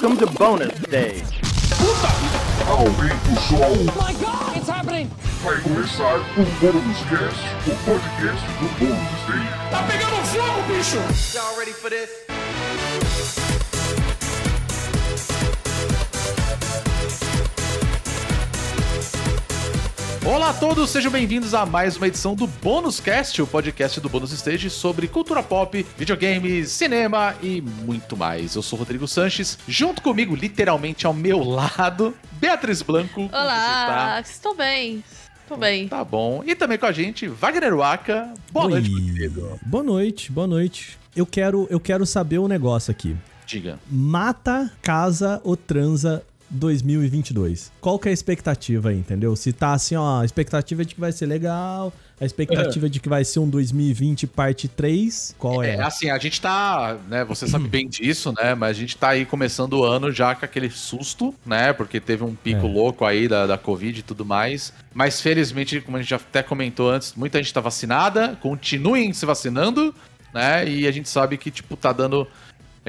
Welcome to bonus stage. Aumenta o som. Oh my God, it's happening! Vai começar o Bônus Cast, o podcast do Bônus Stage. Tá pegando fogo, bicho! Y'all ready for this? Olá a todos, sejam bem-vindos a mais uma edição do Bônus Cast, o podcast do Bônus Stage sobre cultura pop, videogames, cinema e muito mais. Eu sou o Rodrigo Sanches, junto comigo, literalmente ao meu lado, Beatriz Blanco. Olá, você estou bem. Estou bem. Tá? tá bom. E também com a gente, Wagner Waka. Boa Oi. noite, querido. Boa noite, boa noite. Eu quero, eu quero saber um negócio aqui. Diga. Mata, casa ou transa 2022? Qual que é a expectativa aí, entendeu? Se tá assim, ó, a expectativa é de que vai ser legal, a expectativa é de que vai ser um 2020 parte 3, qual é? É, assim, a gente tá, né, você sabe bem disso, né, mas a gente tá aí começando o ano já com aquele susto, né, porque teve um pico É. louco aí da, da Covid e tudo mais, mas felizmente, como a gente já até comentou antes, muita gente tá vacinada, continuem se vacinando, né, e a gente sabe que, tipo, tá dando...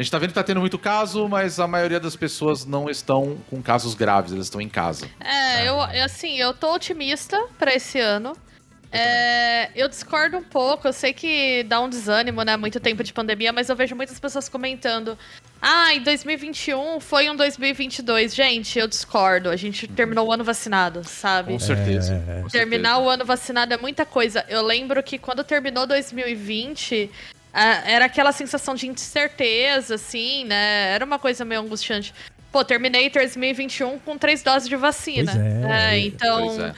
A gente tá vendo que tá tendo muito caso, mas a maioria das pessoas não estão com casos graves, elas estão em casa. É, eu, eu, assim, eu tô otimista pra esse ano. É, eu discordo um pouco, eu sei que dá um desânimo, né? Muito tempo de pandemia, mas eu vejo muitas pessoas comentando. Ah, em 2021 foi um 2022. Gente, eu discordo. A gente terminou o ano vacinado, sabe? Com certeza. É. com Terminar o ano vacinado é muita coisa. Eu lembro que quando terminou 2020, ah, era aquela sensação de incerteza, assim, né? Era uma coisa meio angustiante. Pô, terminei 2021 com três doses de vacina. Pois é. então, Pois é.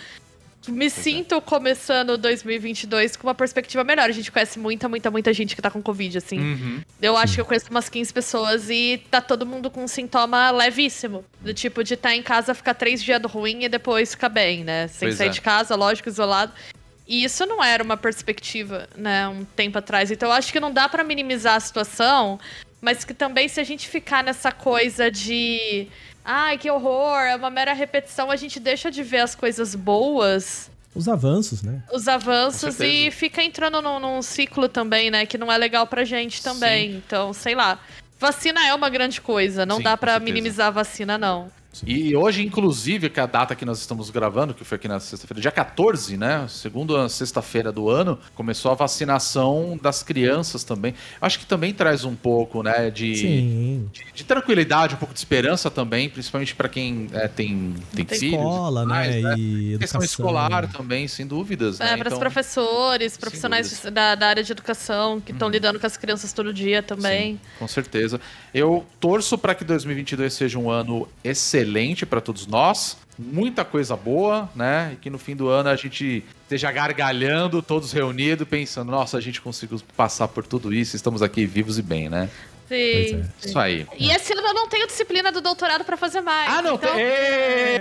me sinto começando 2022 com uma perspectiva melhor. A gente conhece muita, muita, muita gente que tá com Covid, assim. Uhum. Eu acho que eu conheço umas 15 pessoas e tá todo mundo com um sintoma levíssimo. Do tipo de estar em casa, ficar três dias ruim e depois ficar bem, né? Sem Pois sair é. de casa, lógico, isolado. E isso não era uma perspectiva, né, um tempo atrás. Então eu acho que não dá pra minimizar a situação, mas que também se a gente ficar nessa coisa de. Ai, que horror, é uma mera repetição, a gente deixa de ver as coisas boas Os avanços, né? os avanços e fica entrando num, num ciclo também, né? Que não é legal pra gente também. Sim. Então, sei lá. Vacina é uma grande coisa, não Sim, dá certeza. minimizar a vacina, não. E hoje, inclusive, que é a data que nós estamos gravando, que foi aqui na sexta-feira, dia 14, né? Segunda sexta-feira do ano, começou a vacinação das crianças também. Acho que também traz um pouco, né, de, Sim. de, de tranquilidade, um pouco de esperança também, principalmente para quem é, tem, tem, Tem filhos. escola, tudo mais, né? E Questão educação. escolar também, sem dúvidas. É, né? para os Então, professores, profissionais. Uhum. da, da área de educação que estão lidando com as crianças todo dia também. Sim, com certeza. Eu torço para que 2022 seja um ano excelente para todos nós. Muita coisa boa, né? E que no fim do ano a gente esteja gargalhando, todos reunidos, pensando: nossa, a gente conseguiu passar por tudo isso, estamos aqui vivos e bem, né? Sim. É. Isso aí. E esse ano eu não tenho disciplina do doutorado pra fazer mais. Ah, não, então... tem. Ê,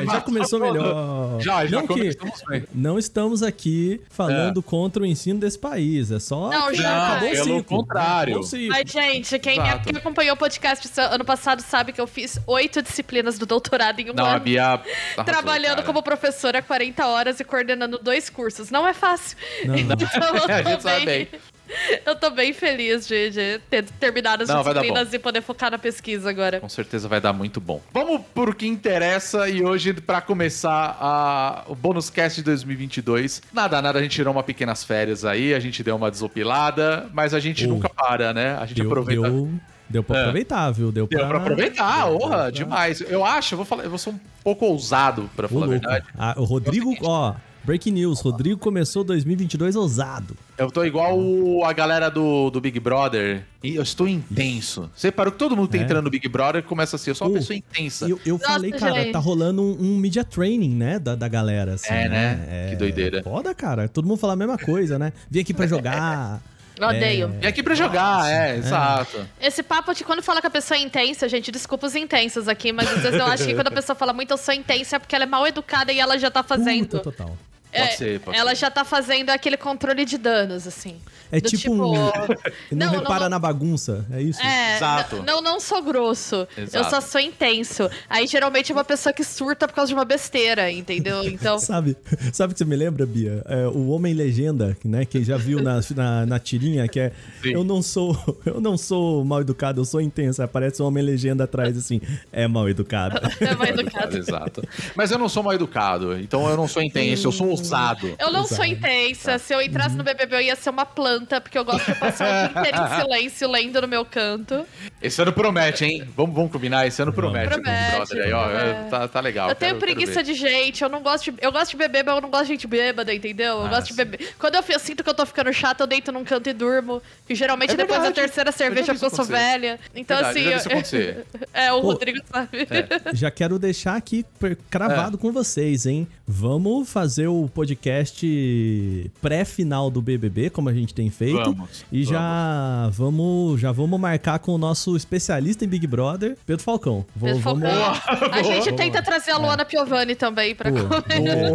É, já começou melhor. Já, já não que começamos bem. não estamos aqui falando contra o ensino desse país, é só Não, que já. acabou o Pelo ciclo. contrário. Mas, gente, quem, Exato. quem acompanhou o podcast ano passado sabe que eu fiz oito disciplinas do doutorado em um Não, a ano. Bia. arrasou, trabalhando cara. como professora 40 horas e coordenando dois cursos. Não é fácil. Não, não. Então eu A gente sabe bem. Eu tô bem feliz de, de ter terminado as Não, disciplinas e poder focar na pesquisa agora. Com certeza vai dar muito bom. Vamos pro que interessa e hoje, pra começar a, o bônus cast de 2022, nada, nada, a gente tirou uma pequenas férias aí, a gente deu uma desopilada, mas a gente Oh. nunca para, né? A gente Deu, aproveita. deu, deu pra É. aproveitar, viu? Deu, Deu pra aproveitar, deu honra, pra- demais. Eu acho, eu vou falar, eu vou ser um pouco ousado, pra falar a verdade. Ah, o Rodrigo, ó, breaking news, Rodrigo começou 2022 ousado. Eu tô igual o- a galera do, do Big Brother. E eu estou intenso. Você parou que todo mundo tá É. entrando no Big Brother e começa assim, eu sou uma Uh, pessoa intensa. Eu, eu Nossa, falei, cara, gente. tá rolando um, um media training, né, da, da galera, assim, É, né? Que doideira. Foda, cara. Todo mundo fala a mesma coisa, né? Vim aqui pra jogar. Eu odeio. Vem aqui pra jogar, é, exato. Esse papo de quando fala que a pessoa é intensa, gente, desculpa os intensos aqui, mas às vezes eu acho que quando a pessoa fala muito eu sou intensa é porque ela é mal educada e ela já tá fazendo. Puta, total. É, ser, pode ela ser. já tá fazendo aquele controle de danos, assim. É Do tipo, um... não, não, repara não- na bagunça, é isso? É, Exato. Não, não sou grosso. Exato. Eu só sou intenso. Aí geralmente é uma pessoa que surta por causa de uma besteira, entendeu? Então. Sabe, sabe o que você me lembra, Bia? É, o Homem Legenda, né? Quem já viu na, na, na tirinha, que é Sim. eu não sou eu não sou mal educado, eu sou intenso. Aí Aparece o Homem Legenda atrás assim, é mal educado. É mais educado. Exato. Mas eu não sou mal educado, então eu não sou intenso, eu sou ousado. Eu não sou intensa. Se eu entrasse no BBB, eu ia ser uma planta, porque eu gosto de passar o dia inteiro em silêncio, lendo no meu canto. Esse ano promete, hein? Vamos, vamos combinar? Esse ano promete. Promete, Brother, aí, ó, promete. tá, tá legal. eu tenho quero- quero preguiça ver. de gente, eu não gosto de. Eu gosto de beber, mas eu não gosto de gente bêbada, entendeu? Eu Ah, gosto de sim. beber. Quando eu, eu sinto que eu tô ficando chata, eu deito num canto e durmo. E geralmente É depois da terceira já cerveja, porque eu sou velha. Então, Verdade, assim. eu já vi isso eu- acontecer. é, o Pô, Rodrigo sabe. Já quero deixar aqui per- É. cravado com vocês, hein? Vamos fazer o podcast pré-final do BBB, como a gente tem feito. Vamos, e já vamos, já vamos marcar com o nosso especialista em Big Brother, Pedro Falcão. Vou, Pedro vamos, Falcão. A gente Boa. tenta trazer a Luana Piovani também pra comer.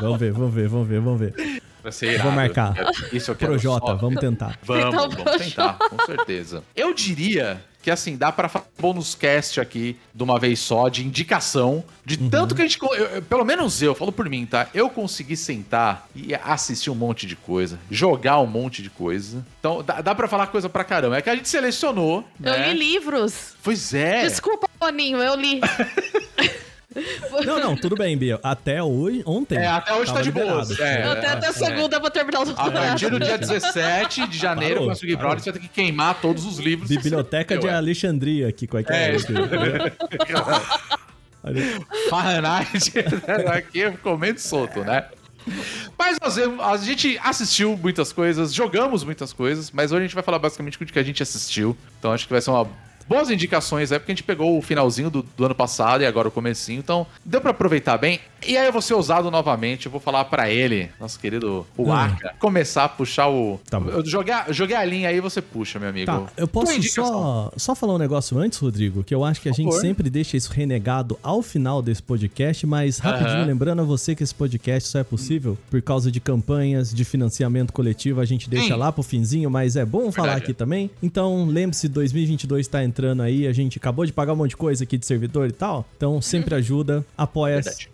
vamos ver, vamos ver, vamos ver, vamos ver. Vai ser irado. Vou marcar. Isso eu quero Projota, vamos tentar. Vamos, Então, vamos tentar, com certeza. Eu diria que assim, dá pra fazer um bônus cast aqui de uma vez só, de indicação, de Uhum. tanto que a gente. eu- eu- pelo menos eu, falo por mim, tá? Eu consegui sentar e assistir um monte de coisa, jogar um monte de coisa. Então, dá, dá pra falar coisa pra caramba. É que a gente selecionou. Eu né? li livros. Pois é. Desculpa, Boninho, eu li. Não, não, tudo bem, Bia. Até hoje, ontem. É, até hoje tá de liberado. boas. É, até, até é. segunda eu vou terminar o A doutorado. partir do dia 17 de janeiro, Parou, com. Brother, você vai ter que queimar todos os livros. Biblioteca de Ué. Alexandria aqui, qual é que é? É. Fahrenheit aqui comendo solto, né? Mas nós, a gente assistiu muitas coisas, jogamos muitas coisas, mas hoje a gente vai falar basicamente do que a gente assistiu. Então acho que vai ser uma boas indicações, é porque a gente pegou o finalzinho do, do ano passado e agora o comecinho, então deu pra aproveitar bem. E aí eu vou ser ousado novamente, eu vou falar pra ele, nosso querido o Hum. Arca, começar a puxar o... Tá bom. eu joguei, a- linha aí, você puxa, meu amigo. Tá, eu posso só, só falar um negócio antes, Rodrigo, que eu acho que a Por gente favor. sempre deixa isso renegado ao final desse podcast, mas rapidinho, lembrando a você que esse podcast só é possível por causa de campanhas de financiamento coletivo, a gente deixa Sim. lá pro finzinho, mas é bom falar Verdade. aqui também. Então, lembre-se, 2022 tá entrando aí, a gente acabou de pagar um monte de coisa aqui de servidor e tal, então sempre ajuda, apoia.se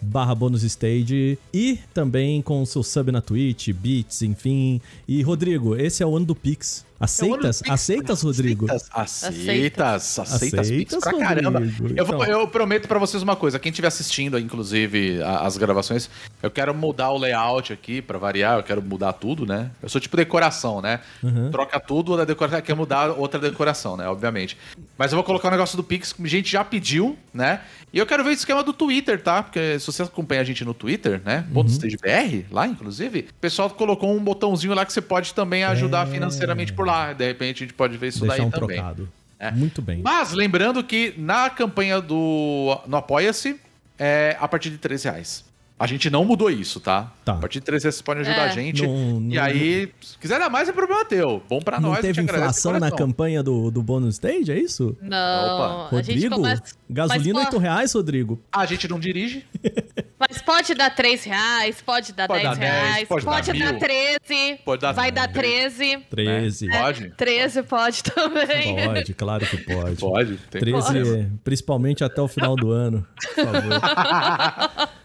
barra bônus stage e também com o seu sub na Twitch, Beats, enfim. E Rodrigo, esse é o ano do Pix. Aceitas? Pix. Aceitas, Rodrigo? Aceitas, aceitas, aceitas, Aceitas, Pix pra caramba. Eu, vou- Então. eu prometo pra vocês uma coisa, quem estiver assistindo, inclusive, a- as gravações, eu quero mudar o layout aqui, pra variar, eu quero mudar tudo, né? Eu sou tipo decoração, né? Uhum. Troca tudo da decoração, quer mudar outra decoração, né? Obviamente. Mas eu vou colocar o negócio do Pix, que a gente já pediu, né? E eu quero ver o esquema do Twitter, tá? Porque se você acompanha a gente no Twitter, né? Uhum. Ponto BR, lá, inclusive, o pessoal colocou um botãozinho lá que você pode também ajudar É. financeiramente por lá. De repente a gente pode ver isso Deixar daí um também. trocado. É. Muito bem. Mas lembrando que na campanha do no Apoia-se é a partir de 13 reais. A gente não mudou isso, tá? Tá. A partir de 13 reais vocês podem ajudar É. a gente. Não- e não- aí, se quiser dar mais, é problema teu. Bom pra Não nós. teve inflação na campanha do, do bônus stage, é isso? Não, Opa. a gente Rodrigo? começa... Gasolina mas, 8 po- reais, Rodrigo. A gente não dirige. mas pode dar 3 reais, pode dar Pode 10 dar 10, reais, pode pode, dar dar, mil. 13, Pode dar vai dar 13. 13. 13. Né? Pode? 13 pode também. Pode, claro que pode. Pode. Tem 13, problema. principalmente até o final do ano, por favor.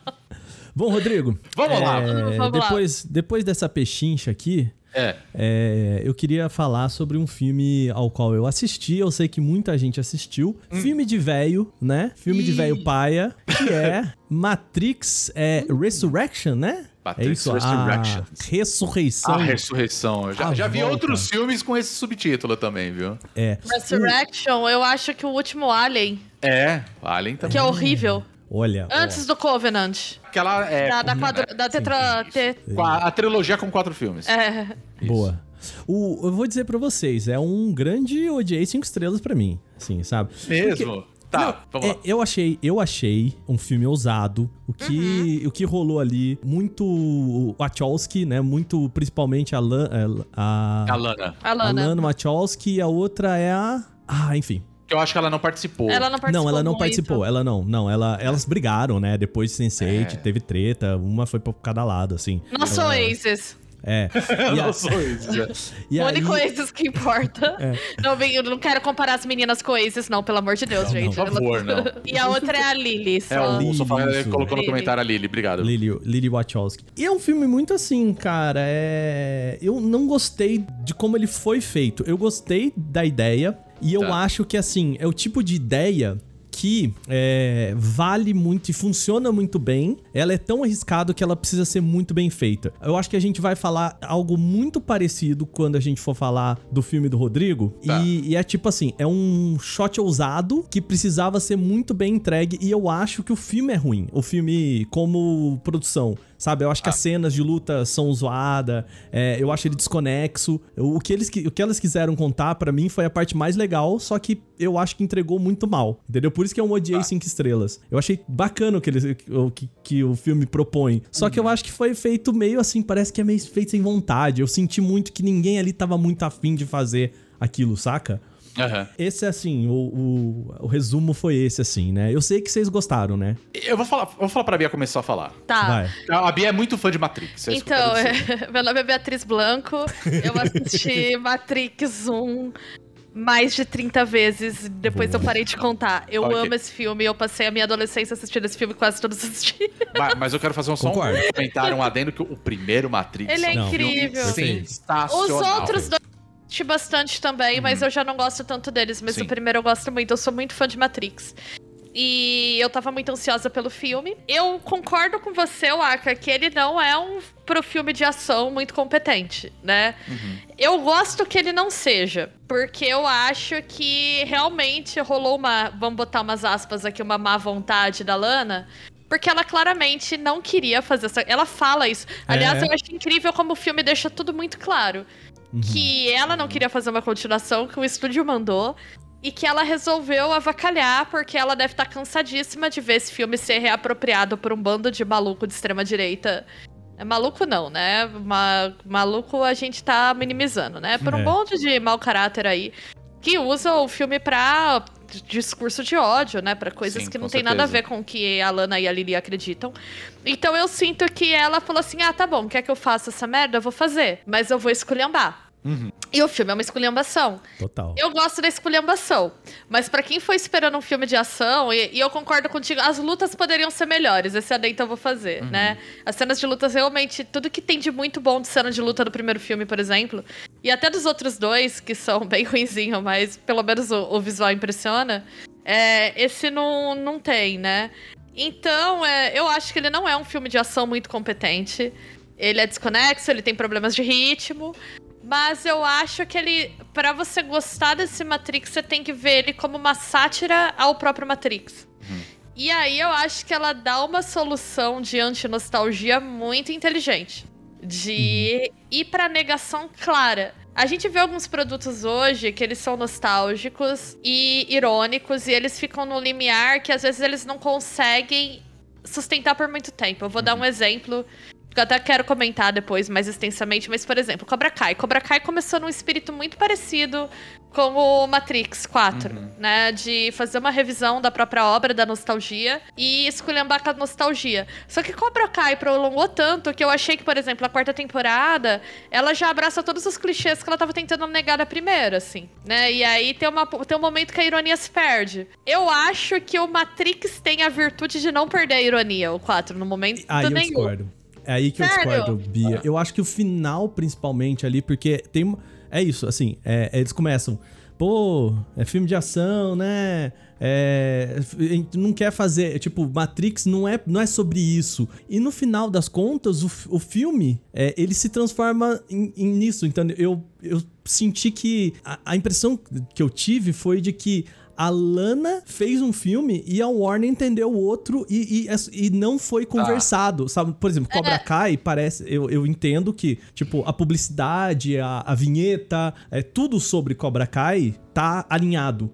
Bom, Rodrigo. Vamos lá. é, Vamos lá. depois, depois dessa pechincha aqui, É. é, eu queria falar sobre um filme ao qual eu assisti. Eu sei que muita gente assistiu. Hum. Filme de velho, né? Filme de velho paia, que é Matrix é, Resurrection, né? Matrix é isso, Resurrection. a ressurreição. A ressurreição. Eu já, A já vi outros filmes com esse subtítulo também, viu? É. Resurrection, eu acho que o último Alien, É. Alien também. que é horrível. Olha, ó, Antes do Covenant. Aquela. É, Da, da, quadro, da tetra... te- com a, a trilogia com quatro filmes. é, Boa. O, eu vou dizer pra vocês, é um grande odiei cinco estrelas pra mim, assim, sabe? Mesmo? Tá, vamos É, lá. eu achei, eu achei um filme ousado. O que, o que rolou ali, muito Wachowski, né? Muito, principalmente a, Lan, a, A Lana. a Lana. Lana Wachowski e a outra é a... Ah, enfim. Que eu acho que ela não participou. Ela não participou. Não, ela não muito. participou. Ela não. Não, ela, elas brigaram, né? Depois de Sense8, É. teve treta. Uma foi pra cada lado, assim. Não sou Ela- Aces. É. E, a- Não sou isso, já. e o aí, único Aces que importa. Não, vem- eu não quero comparar as meninas com Aces, não, pelo amor de Deus, gente. Por favor, não. E a outra é a Lily. É, Só. o Sofá Isso. colocou no Lili. comentário a Lili, obrigado. Lily, Lily Wachowski. E é um filme muito assim, cara. É... Eu não gostei de como ele foi feito. Eu gostei da ideia. E eu Tá. acho que, assim, é o tipo de ideia que é, vale muito e funciona muito bem. Ela é tão arriscada que ela precisa ser muito bem feita. Eu acho que a gente vai falar algo muito parecido quando a gente for falar do filme do Rodrigo. Tá. E, e é tipo assim: é um shot ousado que precisava ser muito bem entregue. E eu acho que o filme é ruim. O filme, como produção. Sabe, eu acho que as cenas de luta são zoadas, é, eu acho ele desconexo. O que, eles, o que elas quiseram contar, pra mim, foi a parte mais legal, só que eu acho que entregou muito mal, entendeu? Por isso que eu odiei cinco estrelas. Eu achei bacana o que, eles, o que, que o filme propõe. Só que eu acho que foi feito meio assim, parece que é meio feito sem vontade. Eu senti muito que ninguém ali tava muito afim de fazer aquilo, saca? Aham. Esse, assim, o, o, o resumo foi esse, assim, né? Eu sei que vocês gostaram, né? Eu vou falar, vou falar pra Bia começar a falar. Tá. Vai. A Bia é muito fã de Matrix. é isso que eu Então, meu nome é Beatriz Blanco. Eu assisti Matrix 1 mais de 30 vezes. Depois eu parei de contar. Eu Ok. amo esse filme. Eu passei a minha adolescência assistindo esse filme quase todos os dias. Mas, mas eu quero fazer um, só um comentário, um adendo, que o primeiro Matrix Ele é Não. incrível. Sensacional. Os outros dois assisti bastante também, Uhum. mas eu já não gosto tanto deles. Mas Sim. o primeiro eu gosto muito. Eu sou muito fã de Matrix. E eu tava muito ansiosa pelo filme. Eu concordo com você, Waka, que ele não é um pro filme de ação muito competente, né? Eu gosto que ele não seja, porque eu acho que realmente rolou uma, vamos botar umas aspas aqui, uma má vontade da Lana, porque ela claramente não queria fazer essa. Ela fala isso. Aliás, É. eu acho incrível como o filme deixa tudo muito claro. Que ela não queria fazer uma continuação, que o estúdio mandou. E que ela resolveu avacalhar, porque ela deve estar cansadíssima de ver esse filme ser reapropriado por um bando de maluco de extrema-direita. É maluco não, né? Ma- maluco a gente tá minimizando, né? Por um É. monte de mau caráter aí. Que usa o filme pra discurso de ódio, né? Pra coisas Sim, que não tem nada a certeza. ver com o que a Lana e a Lily acreditam. Então eu sinto que ela falou assim: ah, tá bom, quer que eu faça essa merda? Eu vou fazer. Mas eu vou esculhambar. Uhum. E o filme é uma esculhambação. Total. Eu gosto da esculhambação. Mas pra quem foi esperando um filme de ação, e, e eu concordo contigo, as lutas poderiam ser melhores. Esse adendo eu vou fazer, né? As cenas de lutas, realmente, tudo que tem de muito bom de cena de luta do primeiro filme, por exemplo, e até dos outros dois, que são bem ruinzinhos, mas pelo menos o, o visual impressiona, é, esse não, não tem, né? Então, é, eu acho que ele não é um filme de ação muito competente. Ele é desconexo, ele tem problemas de ritmo. Mas eu acho que ele, Pra você gostar desse Matrix, você tem que ver ele como uma sátira ao próprio Matrix. E aí eu acho que ela dá uma solução de anti-nostalgia muito inteligente. De ir pra negação clara. A gente vê alguns produtos hoje que eles são nostálgicos e irônicos e eles ficam no limiar que às vezes eles não conseguem sustentar por muito tempo. Eu vou dar um exemplo eu até quero comentar depois mais extensamente, mas por exemplo, Cobra Kai. Cobra Kai começou num espírito muito parecido com o Matrix 4, né? De fazer uma revisão da própria obra, da nostalgia, e esculhambar com a nostalgia. Só que Cobra Kai prolongou tanto que eu achei que, por exemplo, a quarta temporada, ela já abraça todos os clichês que ela tava tentando negar da primeira, assim, né? E aí tem, uma, tem um momento que a ironia se perde. Eu acho que o Matrix tem a virtude de não perder a ironia, o 4, no momento eu nenhum. discordo. É aí que eu Sério? discordo, Bia. Eu acho que o final, principalmente ali, porque tem. uma- É isso, assim, é- eles começam. Pô, é filme de ação, né? É, a gente não quer fazer. Tipo, Matrix não é, não é sobre isso. E no final das contas, o, o filme, é, ele se transforma em, em nisso. Então, eu, eu senti que. A, a impressão que eu tive foi de que a Lana fez um filme e a Warner entendeu o outro e, e, e não foi conversado, sabe? Por exemplo, Cobra Kai parece... Eu, eu entendo que, tipo, a publicidade, a, a vinheta, é, tudo sobre Cobra Kai tá alinhado.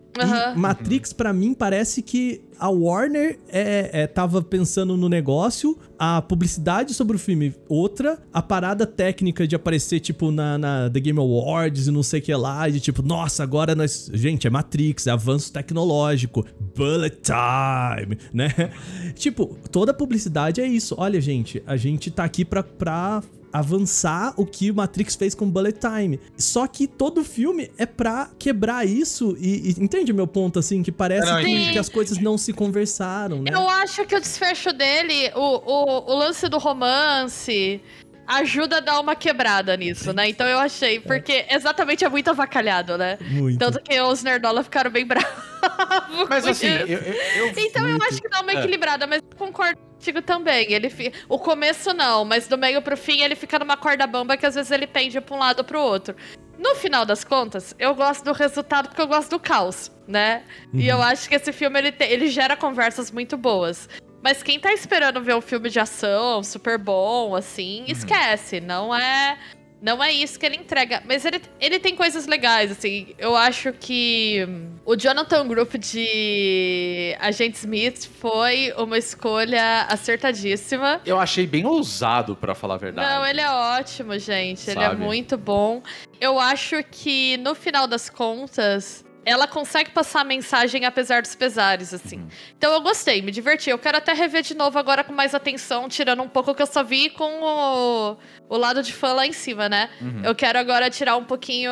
E Matrix, pra mim, parece que a Warner é, é, tava pensando no negócio, a publicidade sobre o filme outra, a parada técnica de aparecer, tipo, na, na The Game Awards e não sei o que lá, de tipo, nossa, agora nós. Gente, é Matrix, é avanço tecnológico, bullet time, né? tipo, toda publicidade é isso. Olha, gente, a gente tá aqui pra. pra avançar o que o Matrix fez com Bullet Time. Só que todo filme é pra quebrar isso e, e- entende o meu ponto assim que parece Não, que, que as coisas não se conversaram, né? Eu acho que o desfecho dele, o, o, o lance do romance, ajuda a dar uma quebrada nisso, né? Então eu achei, porque exatamente é muito avacalhado, né? Muito. Tanto que os Nerdola ficaram bem bravos. Mas assim, eu, eu- eu- Então eu acho que dá uma É. equilibrada, mas eu concordo contigo também. Ele fi... O começo não, mas do meio pro fim ele fica numa corda bamba que às vezes ele pende pra um lado ou pro outro. No final das contas, eu gosto do resultado porque eu gosto do caos, né? E eu acho que esse filme ele, te- ele gera conversas muito boas. Mas quem tá esperando ver um filme de ação super bom, assim, esquece. Não é. Não é isso que ele entrega. Mas ele, ele tem coisas legais, assim. Eu acho que hum, o Jonathan Group de Agente Smith foi uma escolha acertadíssima. eu achei bem ousado, pra falar a verdade. Não, ele é ótimo, gente. Ele é Sabe? muito bom. Eu acho que, no final das contas, ela consegue passar a mensagem apesar dos pesares, assim. Uhum. Então eu gostei, me diverti. Eu quero até rever de novo agora com mais atenção, tirando um pouco que eu só vi com o, o lado de fã lá em cima, né? Uhum. Eu quero agora tirar um pouquinho.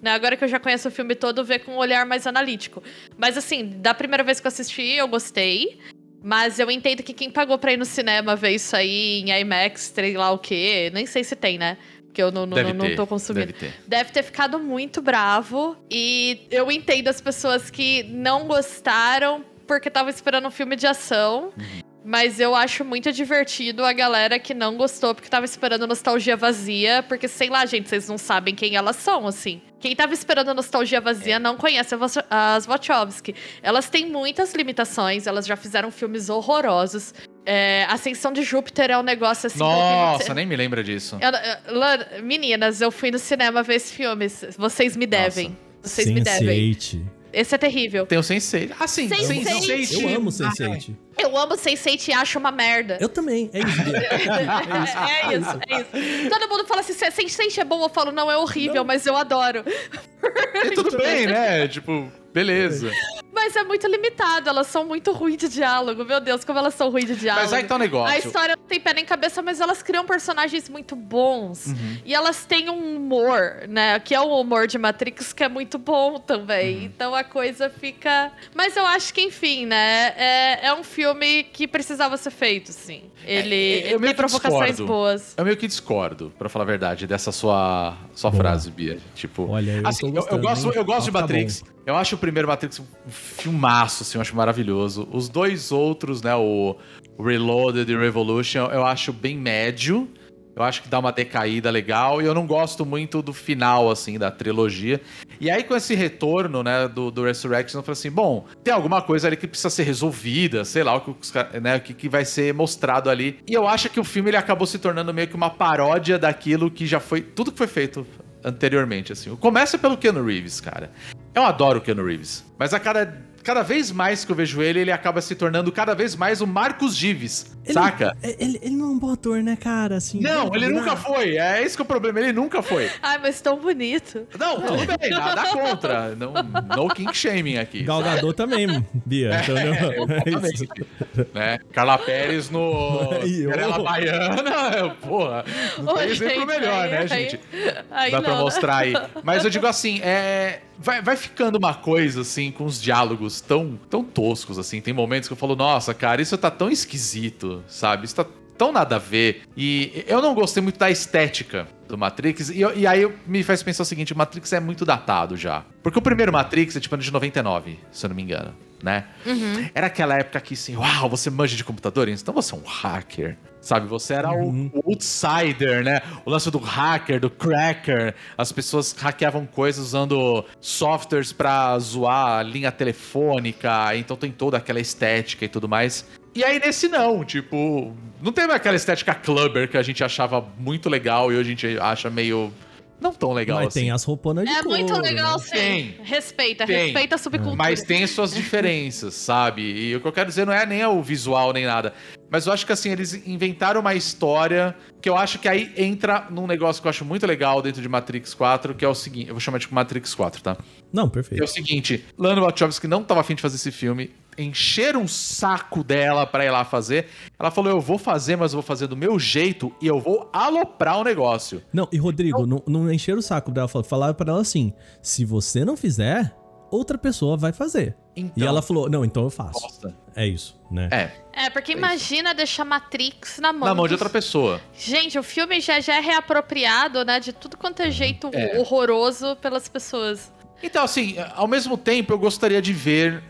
Né, agora que eu já conheço o filme todo, ver com um olhar mais analítico. Mas assim, da primeira vez que eu assisti, eu gostei. Mas eu entendo que quem pagou pra ir no cinema ver isso aí em IMAX, sei lá o quê, nem sei se tem, né? Porque eu não, não, Deve não, não ter, tô consumindo. Deve ter. Deve ter ficado muito bravo. E eu entendo as pessoas que não gostaram porque estavam esperando um filme de ação. Mas eu acho muito divertido a galera que não gostou porque tava esperando nostalgia vazia. Porque, sei lá, gente, vocês não sabem quem elas são, assim. Quem tava esperando nostalgia vazia não conhece as Wachowski. Elas têm muitas limitações, elas já fizeram filmes horrorosos. É, Ascensão de Júpiter é um negócio assim. Nossa, nem me lembra disso. eu- meninas, eu fui no cinema ver esse filme. Vocês me devem. Vocês me devem. Sense8. Esse é terrível. Tem o Sense8. Ah, sim. Sense8. Sense8. Eu amo Sense8. Eu amo Sense8 e acho uma merda. Eu também, é isso. É isso, é isso. Todo mundo fala assim, "Se Sense8 é bom, eu falo, não, é horrível, mas eu adoro. E tudo bem, né? Tipo, beleza. Mas é muito limitado, elas são muito ruins de diálogo. Meu Deus, como elas são ruins de diálogo. Mas aí que tá o negócio. A história não tem pé nem cabeça, mas elas criam personagens muito bons. E elas têm um humor, né? Que é o humor de Matrix, que é muito bom também. Então a coisa fica. Mas eu acho que, enfim, né? É, é um filme que precisava ser feito, sim. Ele, É, eu ele tem provocações discordo. boas. Eu meio que discordo, pra falar a verdade, dessa sua, sua Boa. frase, Bia. Tipo, Olha, eu assim, tô eu, eu gosto, eu gosto de tá Matrix. eu acho o primeiro Matrix um filmaço, assim, eu acho maravilhoso. Os dois outros, né, o Reloaded e Revolution, eu acho bem médio. Eu acho que dá uma decaída legal. E eu não gosto muito do final, assim, da trilogia. E aí, com esse retorno, né, do, do Resurrection, eu falei assim: bom, tem alguma coisa ali que precisa ser resolvida, sei lá, o que, né, o que vai ser mostrado ali. E eu acho que o filme ele acabou se tornando meio que uma paródia daquilo que já foi. Tudo que foi feito anteriormente, assim. Começa pelo Keanu Reeves, cara. Eu adoro o Keanu Reeves. Mas a cada. Cada vez mais que eu vejo ele, ele acaba se tornando cada vez mais o Marcos Gives, Ele- saca? é- Ele, ele não é um bom ator, né, cara? Assim, Não, ele não- nunca foi. É esse que é o problema. Ele nunca foi. Ai, mas tão bonito. Não, tudo bem, nada contra. Não, no king shaming aqui. Galgador também, Bia. É, entendeu? É né? Carla Pérez no? Cinderela Baiana, porra. Não Ô, tem exemplo gente, melhor, aí- né, aí- gente? aí Dá pra não. mostrar aí. Mas eu digo assim, é. Vai, vai ficando uma coisa, assim, com os diálogos tão, tão toscos, assim. Tem momentos que eu falo, nossa, cara, isso tá tão esquisito, sabe? Isso tá tão nada a ver. E eu não gostei muito da estética do Matrix. E, eu- e aí eu- me faz pensar o seguinte: o Matrix é muito datado já. Porque o primeiro Matrix é tipo ano de 99, se eu não me engano, né? Era aquela época que assim, uau, você manja de computador? Então você é um hacker. Sabe, você era o- o, outsider, né? O lance do hacker, do cracker. As pessoas hackeavam coisas usando softwares pra zoar a linha telefônica. Então tem toda aquela estética e tudo mais. E aí nesse não, tipo, não teve aquela estética clubber que a gente achava muito legal e hoje a gente acha meio não tão legal Mas assim. tem as rouponas de É couro, muito legal, né? sim. Tem. Respeita, Tem. respeita a subcultura. Mas tem suas diferenças, sabe? E o que eu quero dizer não é nem o visual nem nada. Mas eu acho que assim, eles inventaram uma história que eu acho que aí entra num negócio que eu acho muito legal dentro de Matrix 4, que é o seguinte. Eu vou chamar de Matrix 4, tá? Não, É perfeito. o seguinte: Lana Wachowski não tava afim de fazer esse filme. Encheram um saco dela pra ir lá fazer. Ela falou: Eu vou fazer, mas eu vou fazer do meu jeito e eu vou aloprar o negócio. Não, e Rodrigo, não, não encheram o saco dela. fal- Falaram pra ela assim: se você não fizer, outra pessoa vai fazer. Então, E ela falou: não, então eu faço. Bosta. É isso, né? É, É, porque imagina deixar Matrix na mão. na mão de dos- outra pessoa. Gente, o filme já, já é reapropriado, né? De tudo quanto é jeito É. horroroso pelas pessoas. Então, assim, ao mesmo tempo, eu gostaria de ver,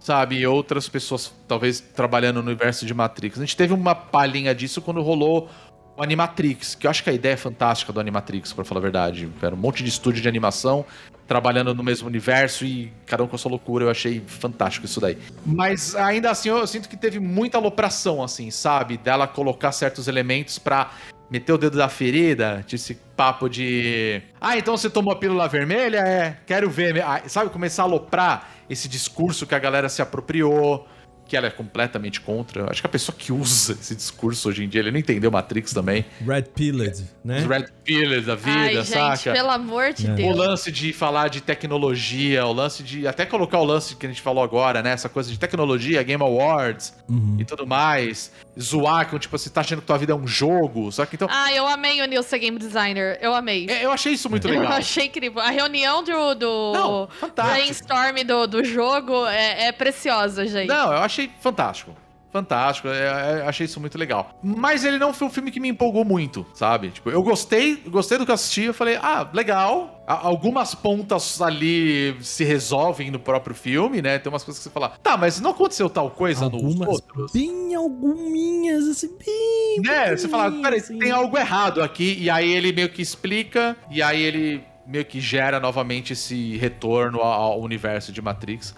sabe, outras pessoas, talvez, trabalhando no universo de Matrix. A gente teve uma palhinha disso quando rolou o Animatrix, que eu acho que a ideia é fantástica do Animatrix, pra falar a verdade. Era um monte de estúdio de animação trabalhando no mesmo universo e cada um com a sua loucura. Eu achei fantástico isso daí. Mas ainda assim, eu, sinto que teve muita alopração, assim, sabe? Dela colocar certos elementos pra meter o dedo da ferida, desse papo de. Ah, então você tomou a pílula vermelha? É, quero ver. Ah, sabe, começar a aloprar esse discurso que a galera se apropriou, que ela é completamente contra. Acho que a pessoa que usa esse discurso hoje em dia, ele não entendeu Matrix também. Red Pilled, né? Os Red Pillars da vida, Ai, gente, saca? pelo amor de É. O Deus. lance de falar de tecnologia, o lance de. Até colocar o lance que a gente falou agora, né? Essa coisa de tecnologia, Game Awards Uhum. e tudo mais. Zoar, que tipo, você tá achando que tua vida é um jogo. Que então. Ah, eu amei o Neil ser game designer. Eu amei. é, Eu achei isso muito Eu legal. achei incrível. A reunião do, do Não, fantástico. brainstorm do, do jogo é, é preciosa, gente. Não, eu achei fantástico. Fantástico, é, é, achei isso muito legal. Mas ele não foi um filme que me empolgou muito, sabe? Tipo, eu gostei, gostei do que eu assisti, eu falei, ah, legal. A- algumas pontas ali se resolvem no próprio filme, né? Tem umas coisas que você fala, tá, mas não aconteceu tal coisa nos Algumas, outros. bem alguminhas, assim, bem... Né? Você fala, peraí, assim. tem algo errado aqui. E aí ele meio que explica, e aí ele meio que gera novamente esse retorno ao universo de Matrix.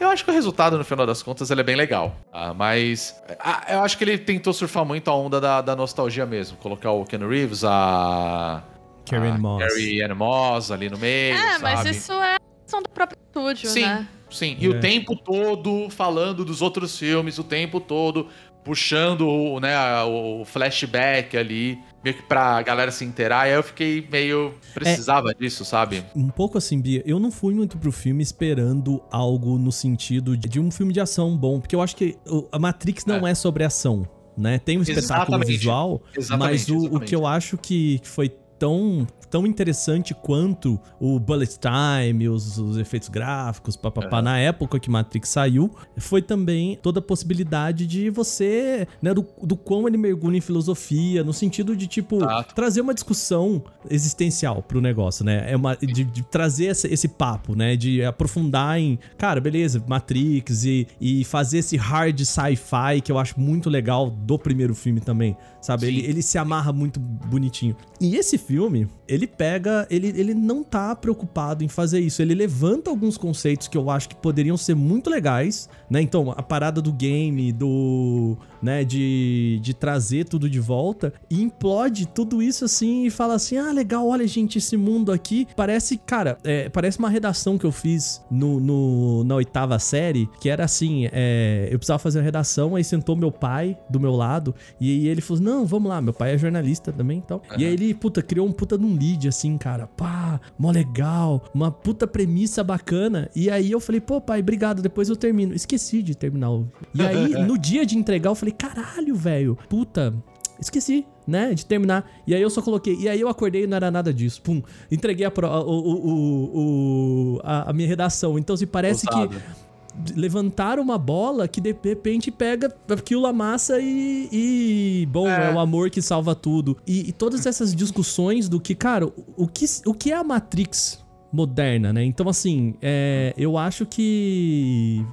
Eu acho que o resultado, no final das contas, ele é bem legal. tá? mas ah, eu acho que ele tentou surfar muito a onda da, da nostalgia mesmo. Colocar o Ken Reeves, a. Carrie a Ann Moss. Carrie Ann Moss ali no meio. é, mas sabe? isso é ação do próprio estúdio, Sim, né? sim. E É. o tempo todo falando dos outros filmes, o tempo todo puxando o, né, o flashback ali, meio que pra galera se inteirar. Aí eu fiquei meio. Precisava disso, sabe? Um pouco assim, Bia, eu não fui muito pro filme esperando algo no sentido de um filme de ação bom, porque eu acho que a Matrix não é, sobre ação, né? Tem um espetáculo Exatamente. visual, Exatamente, mas o, o que eu acho que foi tão, tão interessante quanto o bullet time, os, os efeitos gráficos, papapá, na época que Matrix saiu, foi também toda a possibilidade de você, né, do, do quão ele mergulha em filosofia, no sentido de, tipo, trazer uma discussão existencial pro negócio, né? É uma, de, de trazer esse, esse papo, né? De aprofundar em, cara, beleza, Matrix e, e fazer esse hard sci-fi que eu acho muito legal do primeiro filme também, sabe? Sim. Ele, ele se amarra muito bonitinho. E esse filme, ele pega, ele, ele não tá preocupado em fazer isso. Ele levanta alguns conceitos que eu acho que poderiam ser muito legais, né? Então, a parada do game, do, né, de, de trazer tudo de volta e implode tudo isso assim e fala assim: ah, legal, olha, gente, esse mundo aqui parece, cara, é, parece uma redação que eu fiz no, no- na oitava série, que era assim: é, eu precisava fazer a redação, aí sentou meu pai do meu lado e aí ele falou: não, vamos lá, meu pai é jornalista também e tal. E aí ele, puta, criou um puta de um lead assim, cara, pá, mó legal, uma puta premissa bacana. E aí eu falei: pô, pai, obrigado, depois eu termino. Esqueci de terminar o. E aí, no dia de entregar, eu falei: caralho, velho, puta. Esqueci, né, de terminar. E aí eu só coloquei. E aí eu acordei e não era nada disso. Pum. Entreguei a, pro- o, o, o- o- a, a minha redação. Então, se parece Ousado. que levantaram uma bola que de repente pega aquilo amassa e, e bom, é. É. o amor que salva tudo. E, e todas essas discussões do que, cara, o, o que, o que é a Matrix moderna, né? Então, assim, é, eu acho que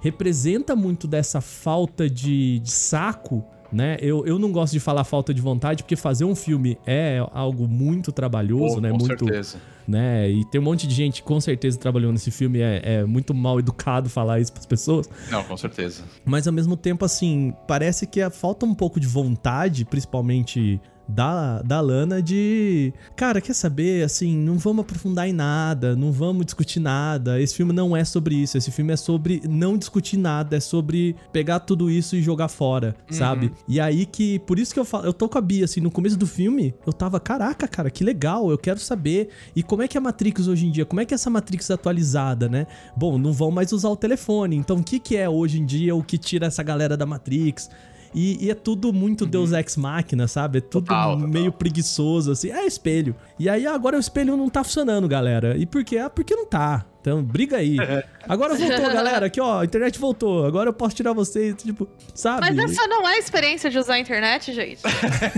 representa muito dessa falta de, de saco. Né? Eu, eu não gosto de falar falta de vontade, porque fazer um filme é algo muito trabalhoso, Pô, né? com muito, certeza. né? E tem um monte de gente que com certeza trabalhou nesse filme, é, é muito mal educado falar isso pras pessoas. Não, com certeza. Mas ao mesmo tempo, assim, parece que a- falta um pouco de vontade, principalmente da, da Lana de. Cara, quer saber? Assim, não vamos aprofundar em nada, não vamos discutir nada. Esse filme não é sobre isso. Esse filme é sobre não discutir nada, é sobre pegar tudo isso e jogar fora, sabe? E aí que. Por isso que eu falo, eu tô com a Bia, assim, no começo do filme, eu tava, caraca, cara, que legal, eu quero saber. E como é que é a Matrix hoje em dia? Como é que é essa Matrix atualizada, né? Bom, não vão mais usar o telefone. Então, o que, que é hoje em dia o que tira essa galera da Matrix? E, e é tudo muito Deus Ex Machina, sabe? É tudo Total, total. meio preguiçoso, assim. É espelho. E aí agora o espelho não tá funcionando, galera. E por quê? Ah, porque não tá. Então, briga aí. Agora voltou, galera. Aqui, ó, a internet voltou. Agora eu posso tirar vocês, tipo, sabe? Mas essa não é a experiência de usar a internet, gente.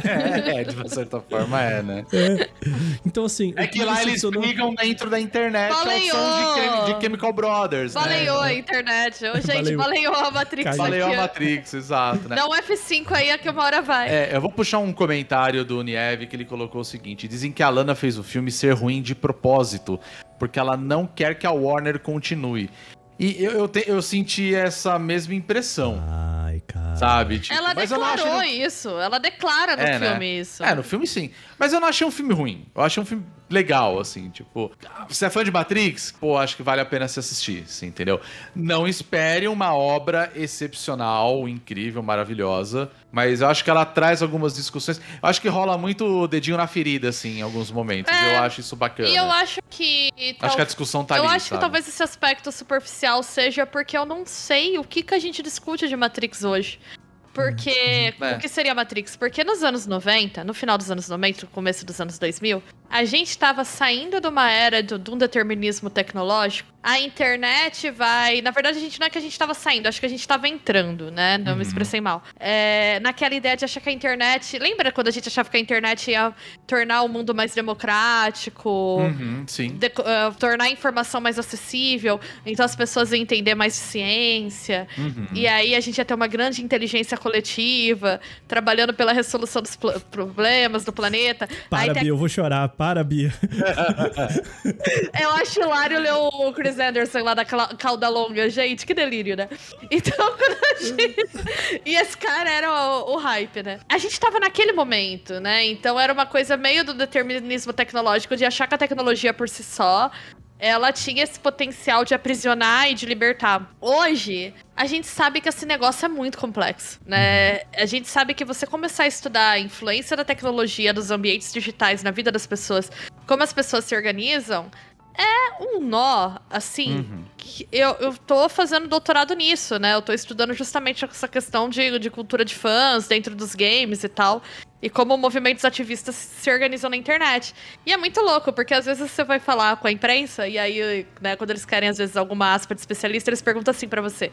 É, de uma certa forma é, né? Então, assim. É o que lá eles decepcionou- brigam dentro da internet ao Baleou! som de, Chem- de Chemical Brothers, Baleou né? a internet. Ô, gente, Baleou. baleou a Matrix Caiu. Baleou aqui. a Matrix, exato, né? Dá um F5 aí, é que uma hora vai. É, eu vou puxar um comentário do Nieve que ele colocou o seguinte: dizem que a Lana fez o filme ser ruim de propósito, porque ela não quer que a Warner continue. E eu, eu, te- eu senti essa mesma impressão, Ai, cara. sabe? Tipo, Ela declarou achei- isso. Ela declara no É, né? filme isso. É, no filme sim. Mas eu não achei um filme ruim. Eu achei um filme legal, assim, tipo. Você é fã de Matrix? Pô, acho que vale a pena se assistir, assim, entendeu? Não espere uma obra excepcional, incrível, maravilhosa. Mas eu acho que ela traz algumas discussões. Eu acho que rola muito o dedinho na ferida, assim, em alguns momentos. É, eu acho isso bacana. E eu acho que. Acho tal- que a discussão tá eu ali, acho sabe? que talvez esse aspecto superficial seja porque eu não sei o que, que a gente discute de Matrix hoje. Porque. É. O que seria Matrix? Porque nos anos 90, no final dos anos 90, no começo dos anos 2000, a gente tava saindo de uma era do- de um determinismo tecnológico. A internet vai. Na verdade, a gente não é que a gente tava saindo, acho que a gente tava entrando, né? Não me expressei mal. É, naquela ideia de achar que a internet. Lembra quando a gente achava que a internet ia tornar o mundo mais democrático? Uhum, sim. deco- eh, tornar a informação mais acessível, então as pessoas iam entender mais de ciência. Uhum. E aí a gente ia ter uma grande inteligência coletiva, trabalhando pela resolução dos problemas do planeta. Para, aí tem- Bia, eu vou chorar. Para, Bia. eu acho hilário ler o Chris Anderson lá da cauda longa. Gente, que delírio, né? Então, quando a gente... E esse cara era o, o hype, né? A gente tava naquele momento, né? Então era uma coisa meio do determinismo tecnológico de achar que a tecnologia por si só ela tinha esse potencial de aprisionar e de libertar. Hoje, a gente sabe que esse negócio é muito complexo, né? A gente sabe que você começar a estudar a influência da tecnologia nos ambientes digitais na vida das pessoas, como as pessoas se organizam, é um nó, assim, que eu, eu tô fazendo doutorado nisso, né? Eu tô estudando justamente essa questão de, de cultura de fãs dentro dos games e tal. E como movimentos ativistas se organizam na internet. E é muito louco, porque às vezes você vai falar com a imprensa, e aí, né, quando eles querem, às vezes, alguma aspa de especialista, eles perguntam assim pra você.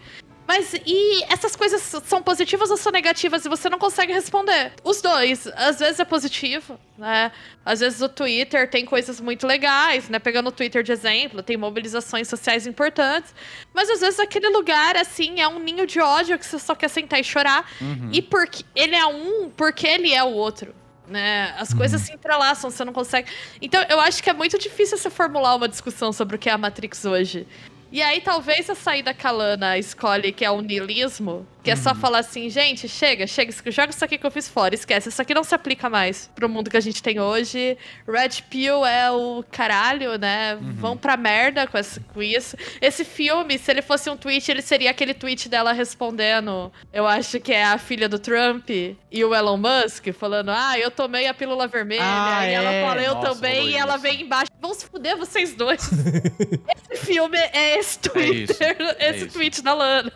Mas e essas coisas são positivas ou são negativas? E você não consegue responder. Os dois. Às vezes é positivo, né? Às vezes o Twitter tem coisas muito legais, né? Pegando o Twitter de exemplo, tem mobilizações sociais importantes. Mas às vezes aquele lugar, assim, é um ninho de ódio que você só quer sentar e chorar. E porque ele é um, porque ele é o outro. Né? As coisas se entrelaçam, você não consegue. Então, eu acho que é muito difícil você formular uma discussão sobre o que é a Matrix hoje. E aí, talvez a saída que a Lana escolhe, que é o niilismo, que é só falar assim, gente, chega, chega, joga isso aqui que eu fiz fora, esquece, isso aqui não se aplica mais pro mundo que a gente tem hoje. Red Pill é o caralho, né? Vão pra merda com, com isso. Esse filme, se ele fosse um tweet, ele seria aquele tweet dela respondendo, eu acho que é a filha do Trump e o Elon Musk, falando, ah, eu tomei a pílula vermelha, Ah, e ela é. fala, eu Nossa, também, e ela vem embaixo, vão se fuder vocês dois. Esse filme é esse isso, Twitter, é esse isso. tweet da Lana.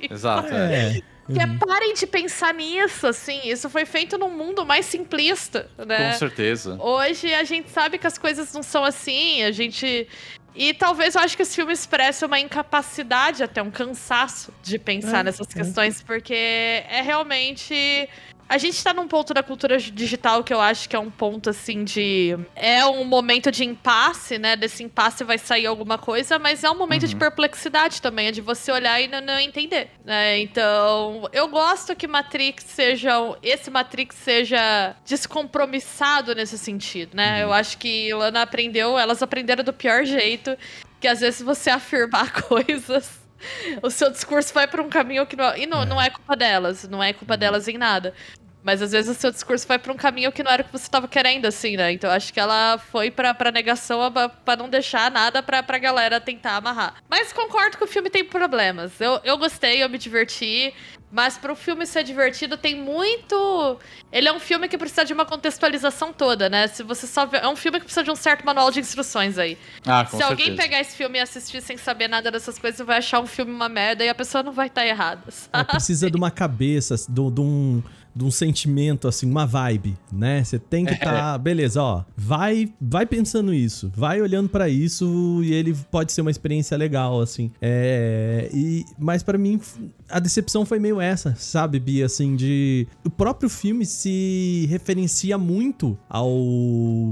Exato. é. É. Que é, parem de pensar nisso, assim. Isso foi feito num mundo mais simplista, né? Com certeza. Hoje a gente sabe que as coisas não são assim, a gente. E talvez eu acho que esse filme expresse uma incapacidade, até um cansaço de pensar É, nessas é. questões, porque é realmente. A gente tá num ponto da cultura digital que eu acho que é um ponto assim de. É um momento de impasse, né? Desse impasse vai sair alguma coisa, mas é um momento de perplexidade também, é de você olhar e não, não entender. Né? Então, eu gosto que Matrix seja. Esse Matrix seja descompromissado nesse sentido, né? Eu acho que Lana aprendeu, elas aprenderam do pior jeito, que às vezes você afirmar coisas o seu discurso vai pra um caminho que não. E não, não é culpa delas, não é culpa delas em nada. Mas às vezes o seu discurso vai pra um caminho que não era o que você tava querendo, assim, né? Então acho que ela foi pra, pra negação pra- pra não deixar nada pra, pra galera tentar amarrar. Mas concordo que o filme tem problemas. Eu, eu gostei, eu me diverti. Mas pro filme ser divertido, tem muito. Ele é um filme que precisa de uma contextualização toda, né? Se você só vê... É um filme que precisa de um certo manual de instruções aí. Ah, com Se alguém certeza. pegar esse filme e assistir sem saber nada dessas coisas, vai achar um filme uma merda e a pessoa não vai estar errada. É, sabe? precisa de uma cabeça, de do, do um, de um sentimento, assim, uma vibe, né? Você tem que estar. Beleza, ó. Vai, vai pensando isso. Vai olhando pra isso e ele pode ser uma experiência legal, assim. É. E, mas pra mim, a decepção foi meio essa, sabe, Bia? Assim, de. O próprio filme se referencia muito ao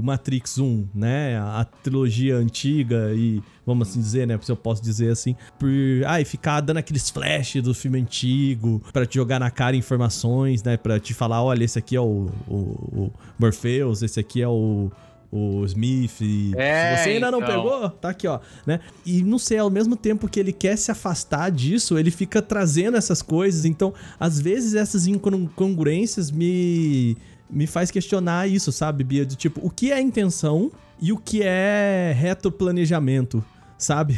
Matrix 1, né? A trilogia antiga e vamos assim dizer, né? Se eu posso dizer assim, por ai, ficar dando aqueles flash do filme antigo pra te jogar na cara informações, né? Pra te falar, olha, esse aqui é o, o, o Morpheus, esse aqui é o. O Smith, É, se você ainda não então. pegou, tá aqui, ó, né? E não sei, ao mesmo tempo que ele quer se afastar disso, ele fica trazendo essas coisas. Então, às vezes essas incongruências me me faz questionar isso, sabe, Bia? De tipo, o que é intenção e o que é retroplanejamento, sabe?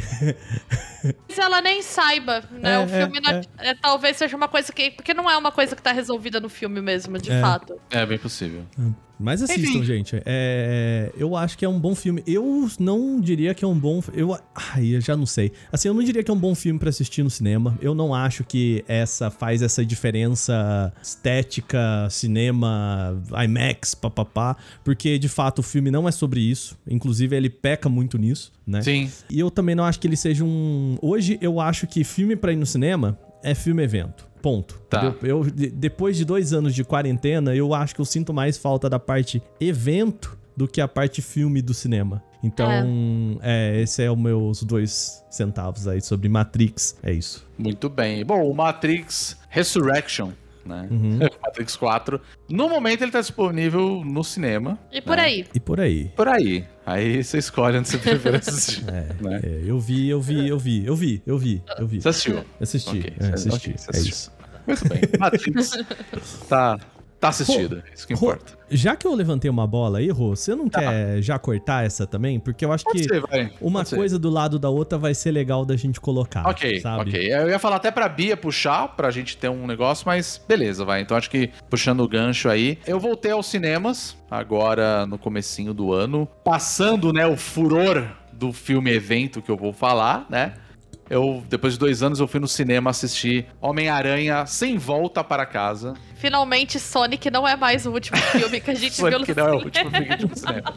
Mas ela nem saiba, né? É, o filme é, não- é, talvez seja uma coisa que. Porque não é uma coisa que tá resolvida no filme mesmo, de É. fato. É bem possível. Mas assistam, Enfim. gente. É, eu acho que é um bom filme. Eu não diria que é um bom. Eu, ai, eu já não sei. Assim, eu não diria que é um bom filme pra assistir no cinema. Eu não acho que essa faz essa diferença estética, cinema, IMAX, papapá. Porque de fato o filme não é sobre isso. Inclusive, ele peca muito nisso, né? Sim. E eu também não acho que ele seja um. Hoje eu acho que filme pra ir no cinema é filme evento. Ponto. Tá. Eu, de- depois de dois anos de quarentena, eu acho que eu sinto mais falta da parte evento do que a parte filme do cinema. Então, é, esse é os meus dois centavos aí sobre Matrix. É isso. Muito bem. Bom, o Matrix Resurrection, né? Uhum. Matrix 4. No momento ele tá disponível no cinema. E por né? aí. E por aí. Por aí. Aí você escolhe onde você prefere assistir. É, né? é, eu vi, eu vi, eu vi, eu vi, eu vi, eu vi. Você assistiu? Assisti, Ok, é, assisti. ok, você é assistiu. isso. Muito bem. Matrix tá, tá assistido. Isso que Rô, importa. já que eu levantei uma bola aí, Rô, você não quer já cortar essa também? Porque eu acho Pode que ser, uma Pode ser. coisa do lado da outra vai ser legal da gente colocar. Ok, sabe? ok. Eu ia falar até pra Bia puxar, pra gente ter um negócio, mas beleza, vai. Então acho que puxando o gancho aí. Eu voltei aos cinemas, agora no comecinho do ano, passando, né, o furor do filme evento que eu vou falar, né? Eu, depois de dois anos, eu fui no cinema assistir Homem-Aranha Sem Volta para Casa. Finalmente, Sonic não é mais o último filme que a gente viu no Sonic não é o cinema. último filme que a gente viu no cinema.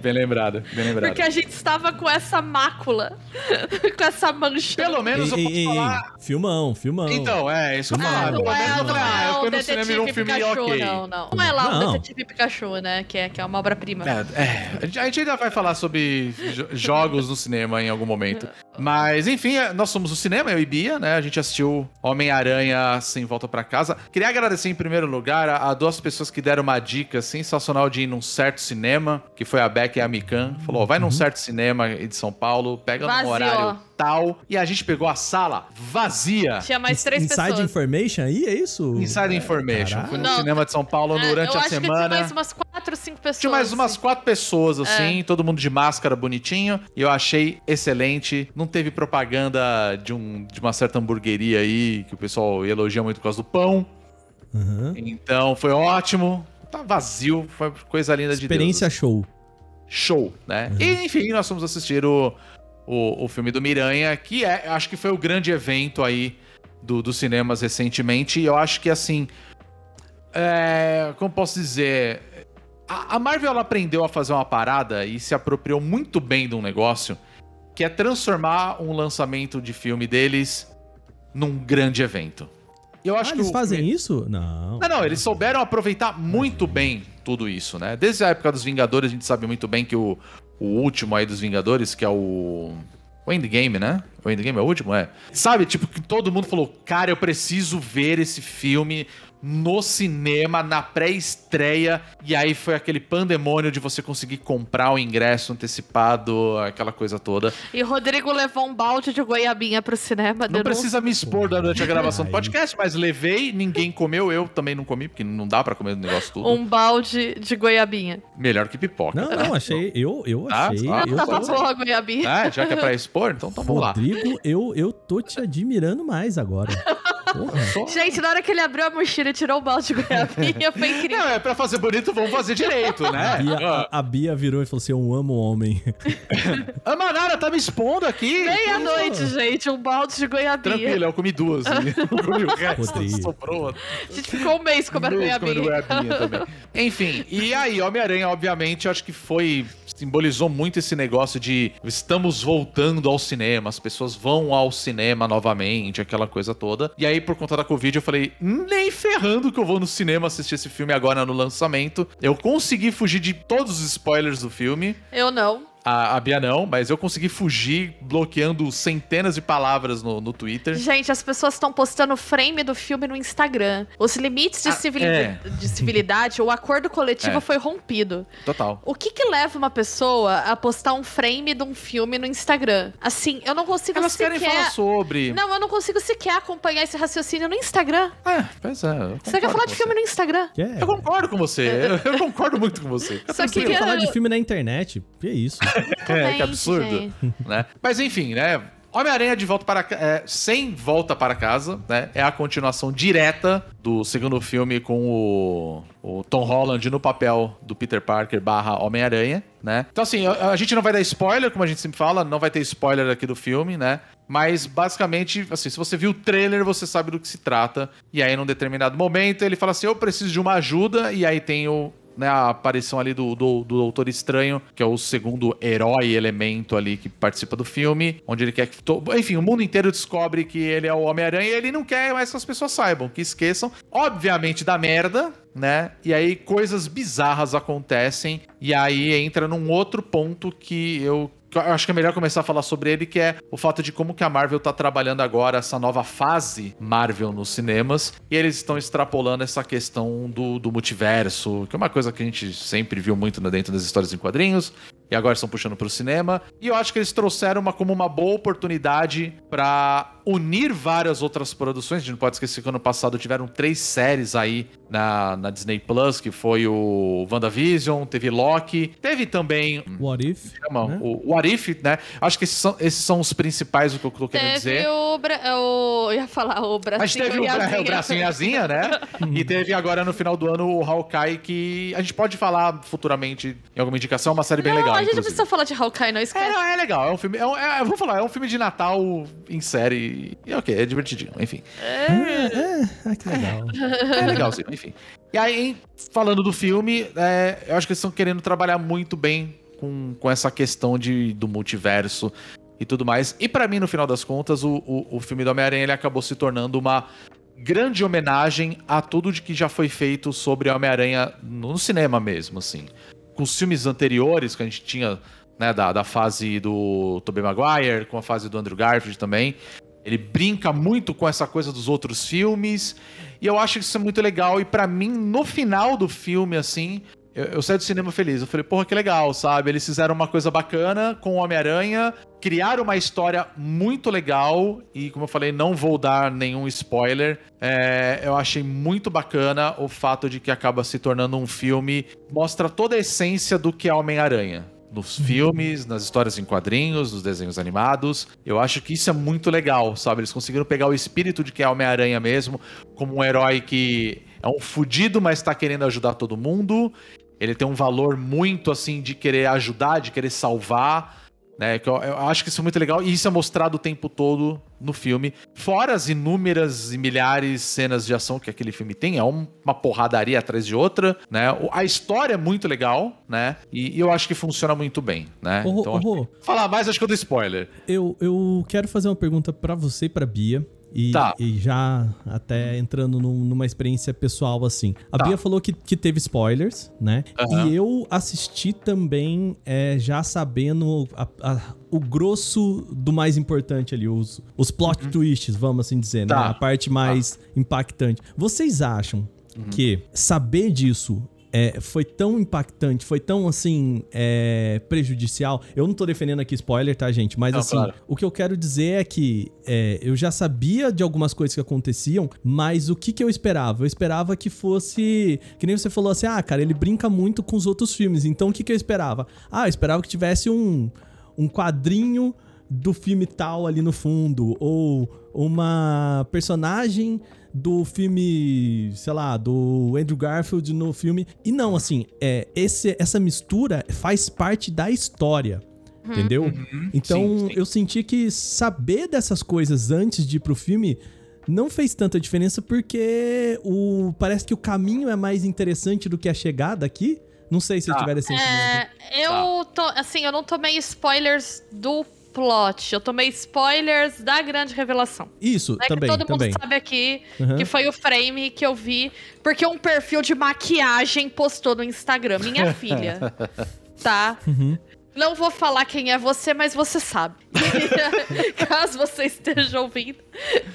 Bem lembrado, bem lembrado. Porque a gente estava com essa mácula, com essa mancha. Pelo menos eu Ei, posso ei, falar... filmão, filmão. Então, é, isso que eu Não, falar. Ah, não menos é, não falei, ah, é eu o fui no cinema e um Detetive filme Pikachu, ok. não, não. Não é lá Não. o Detetive Pikachu, né? Que é, que é uma obra-prima. É, é, a gente ainda vai falar sobre jo- jogos no cinema em algum momento. Mas, enfim, é, nós somos o cinema, eu e Bia, né? A gente assistiu Homem-Aranha Sem Volta pra Casa. Queria agradecer em primeiro lugar a, a duas pessoas que deram uma dica sensacional de ir num certo cinema, que foi a Beck e a Mikan. Falou, ó, vai num certo cinema de São Paulo, pega num Vazio. horário tal. E a gente pegou a sala vazia. Tinha mais três Inside pessoas. Information aí, é isso? Inside Information. Caralho. Fui no Não. cinema de São Paulo É, durante eu a acho que tinha semana. mais umas quatro, cinco pessoas. Tinha mais umas quatro pessoas, assim, É. todo mundo de máscara bonitinho. E eu achei excelente. Não teve propaganda de, um, de uma certa hamburgueria aí, que o pessoal elogia muito por causa do pão. Aham. Então foi ótimo. Tá vazio, foi coisa linda de Experiência Deus. show. Show, né? E enfim, nós fomos assistir o, o, o filme do Miranha, que é, acho que foi o grande evento aí do, dos cinemas recentemente. E eu acho que assim. É, como posso dizer? A, a Marvel ela aprendeu a fazer uma parada e se apropriou muito bem de um negócio que é transformar um lançamento de filme deles num grande evento. Eu acho ah, que eles o fazem isso? Não. não, não, eles souberam aproveitar muito bem tudo isso, né? Desde a época dos Vingadores, a gente sabe muito bem que o, o último aí dos Vingadores, que é o. O Endgame, né? O Endgame é o último? É. Sabe, tipo, que todo mundo falou, cara, eu preciso ver esse filme no cinema, na pré-estreia, e aí foi aquele pandemônio de você conseguir comprar o ingresso antecipado, aquela coisa toda. E Rodrigo levou um balde de goiabinha pro cinema. Não denúncia. precisa me expor durante a gravação do podcast, mas levei, ninguém comeu, eu também não comi, porque não dá pra comer o negócio tudo. Um balde de goiabinha. Melhor que pipoca. Não, não, achei. Eu, eu Ah, achei. ah, eu Tava tô- boa a goiabinha. Ah, já que é pra expor, então, então vamos lá. Rodrigo, eu, eu tô te admirando mais agora. Porra. Gente, na hora que ele abriu a mochila e tirou o balde de goiabinha, foi incrível. Não, é pra fazer bonito, vamos fazer direito, A né? Bia, a, a Bia virou e falou assim: Eu amo homem. A Manara tá me expondo aqui. Meia-noite, gente, um balde de goiabinha. Tranquilo, eu comi duas. né? Eu comi o resto, Rodrigo. sobrou. A gente ficou um mês comendo Mês goiabinha. comendo goiabinha também. Enfim, e aí, Homem-Aranha, obviamente, acho que foi. Simbolizou muito esse negócio de estamos voltando ao cinema, as pessoas vão ao cinema novamente, aquela coisa toda. E aí, por conta da Covid, eu falei, nem ferrando que eu vou no cinema assistir esse filme agora no lançamento. Eu consegui fugir de todos os spoilers do filme. Eu não. A, a Bia não, mas eu consegui fugir bloqueando centenas de palavras no, no Twitter. Gente, as pessoas estão postando frame do filme no Instagram. Os limites de, Ah, civili- é. de civilidade, o acordo coletivo É. foi rompido. Total. O que que leva uma pessoa a postar um frame de um filme no Instagram? Assim, eu não consigo Elas sequer... querem falar sobre. Não, eu não consigo sequer acompanhar esse raciocínio no Instagram. É, pois é. Você quer falar de filme no Instagram? É? Eu concordo com você. Eu, eu concordo muito com você. Só que Você quer eu- falar de filme na internet? Que isso? É, que absurdo. gente. né? Mas enfim, né? Homem-Aranha de volta para é, sem volta para casa, né? É a continuação direta do segundo filme com o, o Tom Holland no papel do Peter Parker barra Homem-Aranha, né? Então assim, a, a gente não vai dar spoiler, como a gente sempre fala, não vai ter spoiler aqui do filme, né? Mas basicamente, assim, se você viu o trailer, você sabe do que se trata. E aí, num determinado momento, ele fala assim: Eu preciso de uma ajuda. E aí tem o, né, a aparição ali do, do, do Doutor Estranho, que é o segundo herói elemento ali que participa do filme, onde ele quer que. to- Enfim, o mundo inteiro descobre que ele é o Homem-Aranha e ele não quer mais que as pessoas saibam, que esqueçam. Obviamente dá merda, né? E aí coisas bizarras acontecem, e aí entra num outro ponto que eu acho que é melhor começar a falar sobre ele, que é o fato de como que a Marvel tá trabalhando agora essa nova fase Marvel nos cinemas. E eles estão extrapolando essa questão do, do multiverso, que é uma coisa que a gente sempre viu muito né, dentro das histórias em quadrinhos. E agora estão puxando pro cinema. E eu acho que eles trouxeram uma, como uma boa oportunidade pra unir várias outras produções. A gente não pode esquecer que ano passado tiveram três séries aí na, na Disney Plus, que foi o WandaVision, teve Loki, teve também What if? chama né? o, o Arif, né? Acho que esses são, esses são os principais do que eu tô querendo Teve dizer. o, bra... o... Eu ia falar o bracinho Mas teve o, a bra asinha. o bracinho né? e teve agora no final do ano o Hawkeye, que a gente pode falar futuramente em alguma indicação, é uma série bem não, legal. A gente precisa falar de Hawkeye, não É, esquece. não, é legal. É um filme. É um, é, eu vou falar, é um filme de Natal em série. E ok, é divertidinho, enfim. Ah, que legal. É legalzinho, enfim. E aí, falando do filme, é, eu acho que eles estão querendo trabalhar muito bem com, com essa questão de, do multiverso e tudo mais. E pra mim, no final das contas, o, o, o filme do Homem-Aranha ele acabou se tornando uma grande homenagem a tudo de que já foi feito sobre Homem-Aranha no cinema mesmo, assim. Com os filmes anteriores que a gente tinha, né, da, da fase do Tobey Maguire, com a fase do Andrew Garfield também. Ele brinca muito com essa coisa dos outros filmes. E eu acho isso muito legal. E pra mim, no final do filme, assim, eu, eu saí do cinema feliz. Eu falei, porra, que legal, sabe? Eles fizeram uma coisa bacana com o Homem-Aranha, criaram uma história muito legal. E, como eu falei, não vou dar nenhum spoiler. É, eu achei muito bacana o fato de que acaba se tornando um filme. Mostra toda a essência do que é Homem-Aranha nos filmes, nas histórias em quadrinhos, nos desenhos animados. Eu acho que isso é muito legal, sabe? Eles conseguiram pegar o espírito de que é Homem-Aranha mesmo, como um herói que é um fudido, mas tá querendo ajudar todo mundo. Ele tem um valor muito assim de querer ajudar, de querer salvar. Né, que eu, eu acho que isso é muito legal e isso é mostrado o tempo todo no filme. Fora as inúmeras e milhares cenas de ação que aquele filme tem, é um- uma porradaria atrás de outra, né? A história é muito legal, né? E, e eu acho que funciona muito bem, né? Ô, então, ô, falar mais acho que eu dou spoiler. eu, eu quero fazer uma pergunta pra você e pra Bia. E, Tá. e já até entrando num- numa experiência pessoal assim. A Tá. Bia falou que, que teve spoilers, né? Aham. E eu assisti também é, já sabendo a- a- o grosso do mais importante ali, os, os plot twists, vamos assim dizer, né? Uhum. Tá. A parte mais impactante. Vocês acham Uhum. que saber disso é, foi tão impactante, foi tão assim é, prejudicial. Eu não tô defendendo aqui spoiler, tá, gente? Mas Não, assim, claro. o que eu quero dizer é que é, eu já sabia de algumas coisas que aconteciam, mas o que, que eu esperava? Eu esperava que fosse. Que nem você falou assim, ah, cara, ele brinca muito com os outros filmes. Então o que, que eu esperava? Ah, eu esperava que tivesse um, um quadrinho do filme tal ali no fundo, ou uma personagem do filme, sei lá, do Andrew Garfield no filme. E não, assim, é, esse, essa mistura faz parte da história. Entendeu? Então Sim, sim. eu senti que saber dessas coisas antes de ir pro filme não fez tanta diferença porque o parece que o caminho é mais interessante do que a chegada aqui. Não sei se Ah. tiveram esse sentimento. É, eu tô, assim, eu não tomei spoilers do plot, eu tomei spoilers da grande revelação. Isso, É também, que todo também. mundo sabe aqui Uhum. que foi o frame que eu vi, porque um perfil de maquiagem postou no Instagram, minha filha. Tá? Uhum. Não vou falar quem é você, mas você sabe. Caso você esteja ouvindo.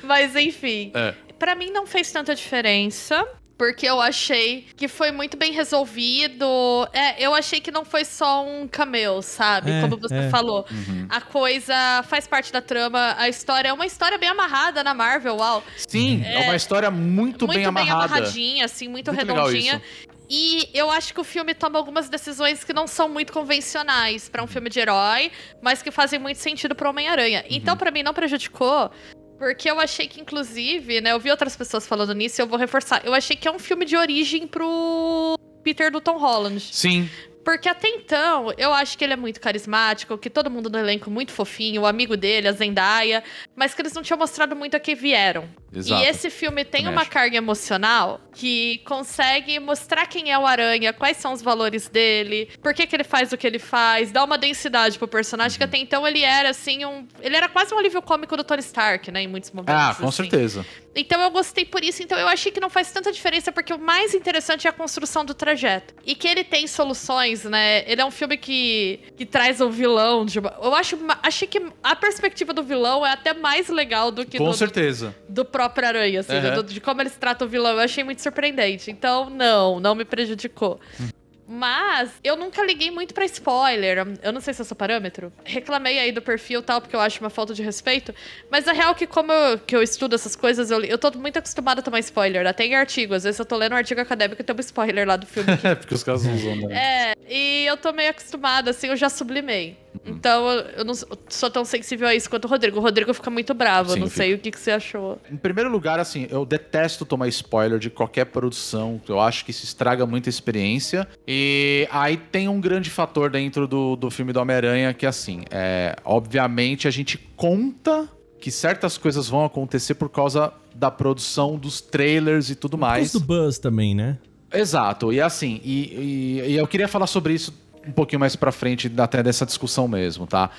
Mas enfim. É. Pra mim não fez tanta diferença. Porque eu achei que foi muito bem resolvido. É, eu achei que não foi só um cameo, sabe? É, Como você é. falou. A coisa faz parte da trama. A história é uma história bem amarrada na Marvel, uau. Sim, é, uma história muito, bem amarrada. amarradinha, assim, muito, Muito legal redondinha. E eu acho que o filme toma algumas decisões que não são muito convencionais pra um filme de herói, mas que fazem muito sentido pro Homem-Aranha. Uhum. Então, pra mim, não prejudicou. Porque eu achei que, inclusive, né? Eu vi outras pessoas falando nisso e eu vou reforçar. Eu achei que é um filme de origem pro Peter do Tom Holland. Sim, Porque até então, eu acho que ele é muito carismático, que todo mundo no elenco é muito fofinho, o amigo dele, a Zendaya, mas que eles não tinham mostrado muito a que vieram. Exato. E esse filme tem uma carga emocional que consegue mostrar quem é o Aranha, quais são os valores dele, por que, que ele faz o que ele faz, dá uma densidade pro personagem, Uhum. que até então ele era assim um. Ele era quase um alívio cômico do Tony Stark, né? Em muitos momentos. Ah, com assim. certeza. Então eu gostei por isso, então eu achei que não faz tanta diferença, porque o mais interessante é a construção do trajeto. E que ele tem soluções, né? Ele é um filme que, que traz o vilão de uma... Eu acho, achei que a perspectiva do vilão é até mais legal do que Com do, certeza. do próprio Aranha, assim, Aham. do- de como eles tratam o vilão. Eu achei muito surpreendente. Então, não, não me prejudicou. Mas eu nunca liguei muito pra spoiler. Eu não sei se é seu parâmetro. Reclamei aí do perfil e tal, porque eu acho uma falta de respeito. Mas a real é que, como eu, que eu estudo essas coisas, eu, eu tô muito acostumada a tomar spoiler. Até em artigo. Às vezes eu tô lendo um artigo acadêmico e tem um spoiler lá do filme. É, porque os caras usam, né? É, e eu tô meio acostumada, assim, eu já sublimei. Então eu, não sou tão sensível a isso quanto o Rodrigo. O Rodrigo fica muito bravo. Sim, eu não eu sei o que, que você achou. Em primeiro lugar, assim, eu detesto tomar spoiler de qualquer produção. Eu acho que isso estraga muito a experiência. E aí tem um grande fator dentro do, do filme do Homem-Aranha que, assim, é, obviamente a gente conta que certas coisas vão acontecer por causa da produção dos trailers e tudo mais. do Buzz também, né? Exato, e assim, e, e- e eu queria falar sobre isso um pouquinho mais pra frente, até dessa discussão mesmo, tá?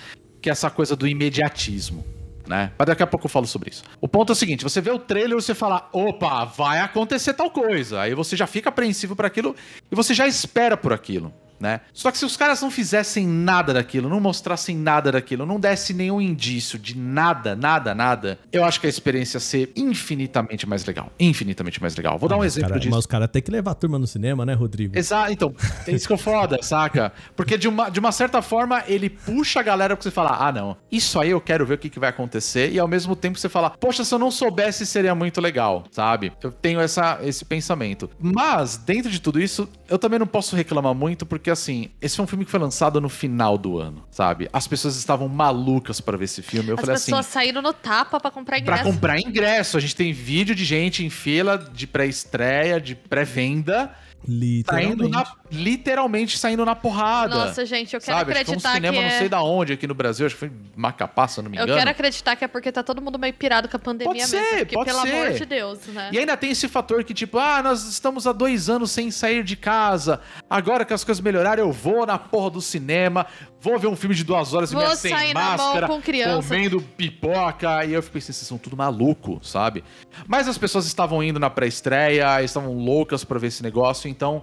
Que é essa coisa do imediatismo, né? Mas daqui a pouco eu falo sobre isso. O ponto é o seguinte: você vê o trailer e você fala, opa, vai acontecer tal coisa. Aí você já fica apreensivo por aquilo e você já espera por aquilo. Né? Só que se os caras não fizessem nada daquilo, não mostrassem nada daquilo, não desse nenhum indício de nada, nada, nada, eu acho que a experiência ia ser infinitamente mais legal. Infinitamente mais legal. Vou dar um exemplo cara- disso. Mas os caras têm que levar a turma no cinema, né, Rodrigo? Exato, então, é isso que eu foda, saca? Porque de uma, de uma certa forma ele puxa a galera pra você falar: ah, não, isso aí eu quero ver o que, que vai acontecer, e ao mesmo tempo você fala: poxa, se eu não soubesse seria muito legal, sabe? Eu tenho essa, esse pensamento. Mas, dentro de tudo isso, eu também não posso reclamar muito, porque assim, esse foi um filme que foi lançado no final do ano, sabe? As pessoas estavam malucas pra ver esse filme. Eu As falei assim. pessoas saíram no tapa pra comprar ingresso. Pra comprar ingresso, a gente tem vídeo de gente em fila de pré-estreia, de pré-venda, indo Literalmente. na literalmente saindo na porrada. Nossa, gente, eu quero sabe? Acho que foi um acreditar cinema, que não é- sei da onde aqui no Brasil, acho que foi Macapá, se eu não me Eu engano. quero acreditar que é porque tá todo mundo meio pirado com a pandemia Pode ser, mesmo. Porque, pode pelo ser. amor de Deus, né? E ainda tem esse fator que, tipo, ah, nós estamos há dois anos sem sair de casa. Agora que as coisas melhoraram, eu vou na porra do cinema, vou ver um filme de duas horas e meia sem máscara, com criança. comendo pipoca. E eu fico pensando, vocês são tudo maluco, sabe? Mas as pessoas estavam indo na pré-estreia, estavam loucas pra ver esse negócio, então.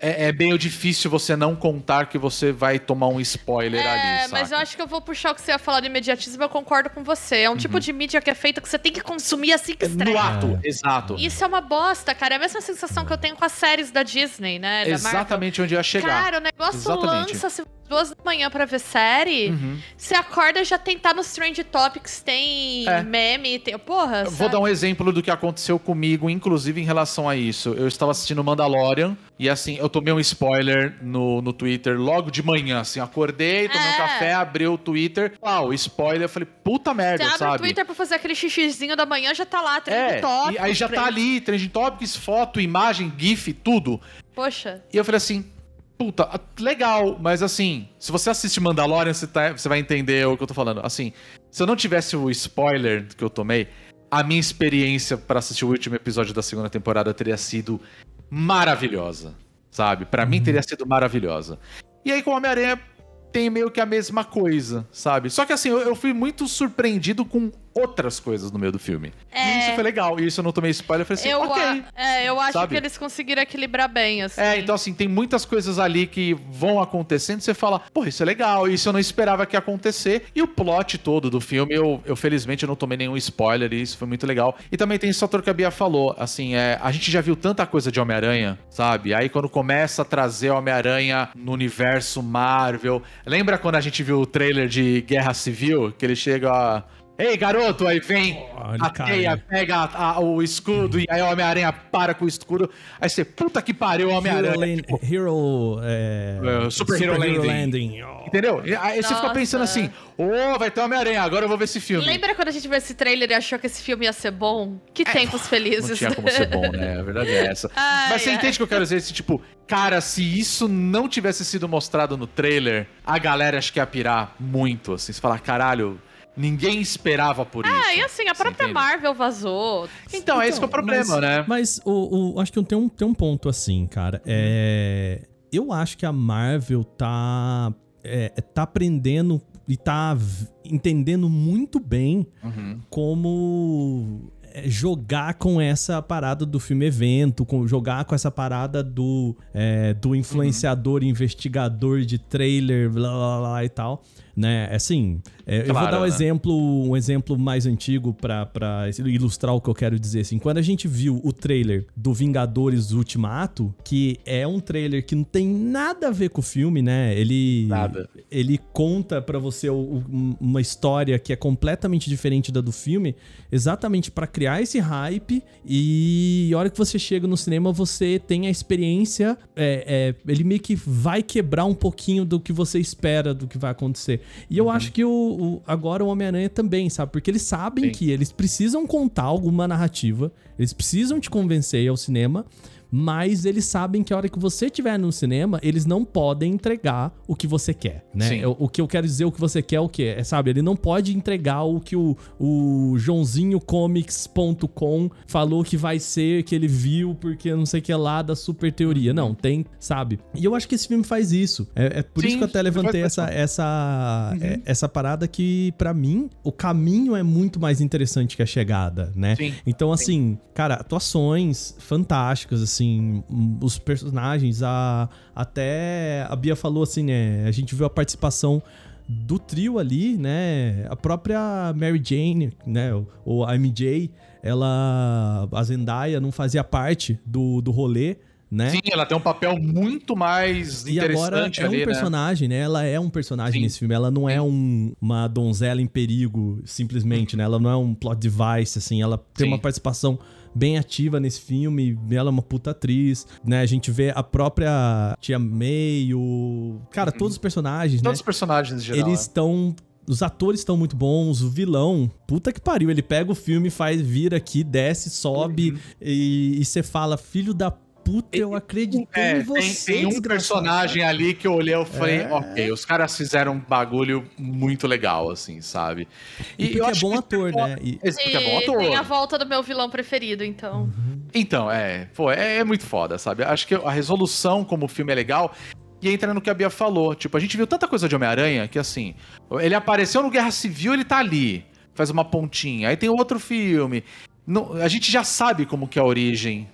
É, é meio difícil você não contar que você vai tomar um spoiler ali, É, mas eu acho que eu vou puxar o que você ia falar de imediatismo, eu concordo com você. É um tipo de mídia que é feita que você tem que consumir assim que estreia. Uhum. No ato, exato. Isso é uma bosta, cara. É a mesma sensação que eu tenho com as séries da Disney, né? Da Marvel. Exatamente onde eu ia chegar. Cara, o negócio Exatamente. lança assim, duas da manhã pra ver série. Uhum. Você acorda já tem tá nos Trend Topics, tem É. meme, tem. Porra. Eu Vou dar um exemplo do que aconteceu comigo, inclusive em relação a isso. Eu estava assistindo Mandalorian e assim, eu tomei um spoiler no, no Twitter logo de manhã, assim, acordei, tomei um É. café, abri o Twitter, ah, o spoiler, eu falei, puta Você merda, abre sabe? o Twitter pra fazer aquele xixizinho da manhã, já tá lá, Trend é, Topics. aí já tá ali, Trending Topics, foto, imagem, GIF, tudo. Poxa. E eu falei assim, puta, legal, mas assim, se você assiste Mandalorian, você, tá- você vai entender o que eu tô falando. Assim, se eu não tivesse o spoiler que eu tomei, a minha experiência pra assistir o último episódio da segunda temporada teria sido maravilhosa, sabe? Pra mim teria sido maravilhosa. E aí com Homem-Aranha tem meio que a mesma coisa, sabe? Só que assim, eu, eu fui muito surpreendido com outras coisas no meio do filme. E É. isso foi legal. E isso eu não tomei spoiler, eu falei assim, eu, ok. a- é, eu acho sabe? que eles conseguiram equilibrar bem, assim. É, então assim, tem muitas coisas ali que vão acontecendo você fala, pô, isso é legal, isso eu não esperava que ia acontecer. E o plot todo do filme, eu, eu felizmente eu não tomei nenhum spoiler e isso foi muito legal. E também tem esse fator que a Bia falou, assim, é, a gente já viu tanta coisa de Homem-Aranha, sabe? Aí quando começa a trazer Homem-Aranha no universo Marvel, lembra quando a gente viu o trailer de Guerra Civil, que ele chega... a, Ei, garoto, aí vem Olha, a cara. teia, pega a- a- o escudo e aí o Homem-Aranha para com o escudo. Aí você, puta que pariu, Hero, Homem-Aranha. Lan- Tipo, Hero, é, É, Super Hero Landing. Oh. Entendeu? Aí você fica Nossa. pensando assim, ô, vai ter Homem-Aranha, agora eu vou ver esse filme. Lembra quando a gente viu esse trailer e achou que esse filme ia ser bom? Que tempos felizes. É, Não tinha como ser bom, né? A verdade é essa. Ai, Mas você ai. entende o que eu quero dizer? Esse tipo, cara, se isso não tivesse sido mostrado no trailer, a galera acho que ia pirar muito, assim. Você fala, caralho, ninguém esperava por isso. Ah, e assim, a própria entende? Marvel vazou. Então, é esse que é o problema, mas, né? Mas o, o- acho que tem um, tem um ponto assim, cara. É, eu acho que a Marvel tá, é, tá aprendendo e tá entendendo muito bem Uhum. como é, jogar com essa parada do filme evento, com, jogar com essa parada do, é, do influenciador, investigador de trailer, blá blá blá e tal. Né? Assim, é, eu vou Claro, dar um né? exemplo, um exemplo mais antigo pra, pra ilustrar o que eu quero dizer. Assim, quando a gente viu o trailer do Vingadores Ultimato, que é um trailer que não tem nada a ver com o filme, né? Ele, Nada. ele conta pra você o- uma história que é completamente diferente da do filme, exatamente pra criar esse hype e a hora que você chega no cinema você tem a experiência, é, é, ele meio que vai quebrar um pouquinho do que você espera do que vai acontecer. E eu Uhum. acho que o, o- agora o Homem-Aranha também, sabe? Porque eles sabem Sim. que eles precisam contar alguma narrativa, eles precisam te convencer ao cinema, mas eles sabem que a hora que você estiver no cinema, eles não podem entregar o que você quer, né? Sim. O, que eu quero dizer, o que você quer, é o que é, sabe? Ele não pode entregar o que o, o joãozinhocomics.com falou que vai ser, que ele viu, porque não sei o que lá da super teoria. Não, tem, sabe? E eu acho que esse filme faz isso. É, é por Sim, isso que eu até levantei essa, essa, Uhum. é- essa parada que, pra mim, o caminho é muito mais interessante que a chegada, né? Sim. Então, assim, cara, atuações fantásticas, assim, hum, os personagens, a, até a Bia falou assim, né? A gente viu a participação do trio ali, né? A própria Mary Jane, né? Ou a MJ, ela. A Zendaya não fazia parte do, do rolê, né? Sim, ela tem um papel muito mais E agora interessante é um ali, né? personagem, né? Ela é um personagem Sim. nesse filme. Ela não é um- uma donzela em perigo, simplesmente, né? Ela não é um plot device, assim. Ela tem Sim. uma participação bem ativa nesse filme. Ela é uma puta atriz, né? A gente vê a própria Tia May, o... Cara, todos os personagens, Todos né? os personagens em geral. Eles estão... Os atores estão muito bons, o vilão, puta que pariu, ele pega o filme, faz, vira aqui, desce, sobe Uhum. e você fala, filho da puta, eu acreditei É, em tem, você, tem um desgraçado. personagem ali que eu olhei e falei, É. ok, os caras fizeram um bagulho muito legal, assim, sabe? E porque eu é acho bom que- ator, né? E- Esse porque é bom E ator. tem a volta do meu vilão preferido, então. Então, é, pô, é, é muito foda, sabe? Acho que a resolução como o filme é legal. E entra no que a Bia falou. Tipo, a gente viu tanta coisa de Homem-Aranha que, assim, ele apareceu no Guerra Civil, ele tá ali. Faz uma pontinha. Aí tem outro filme. Não- a gente já sabe como que é a origem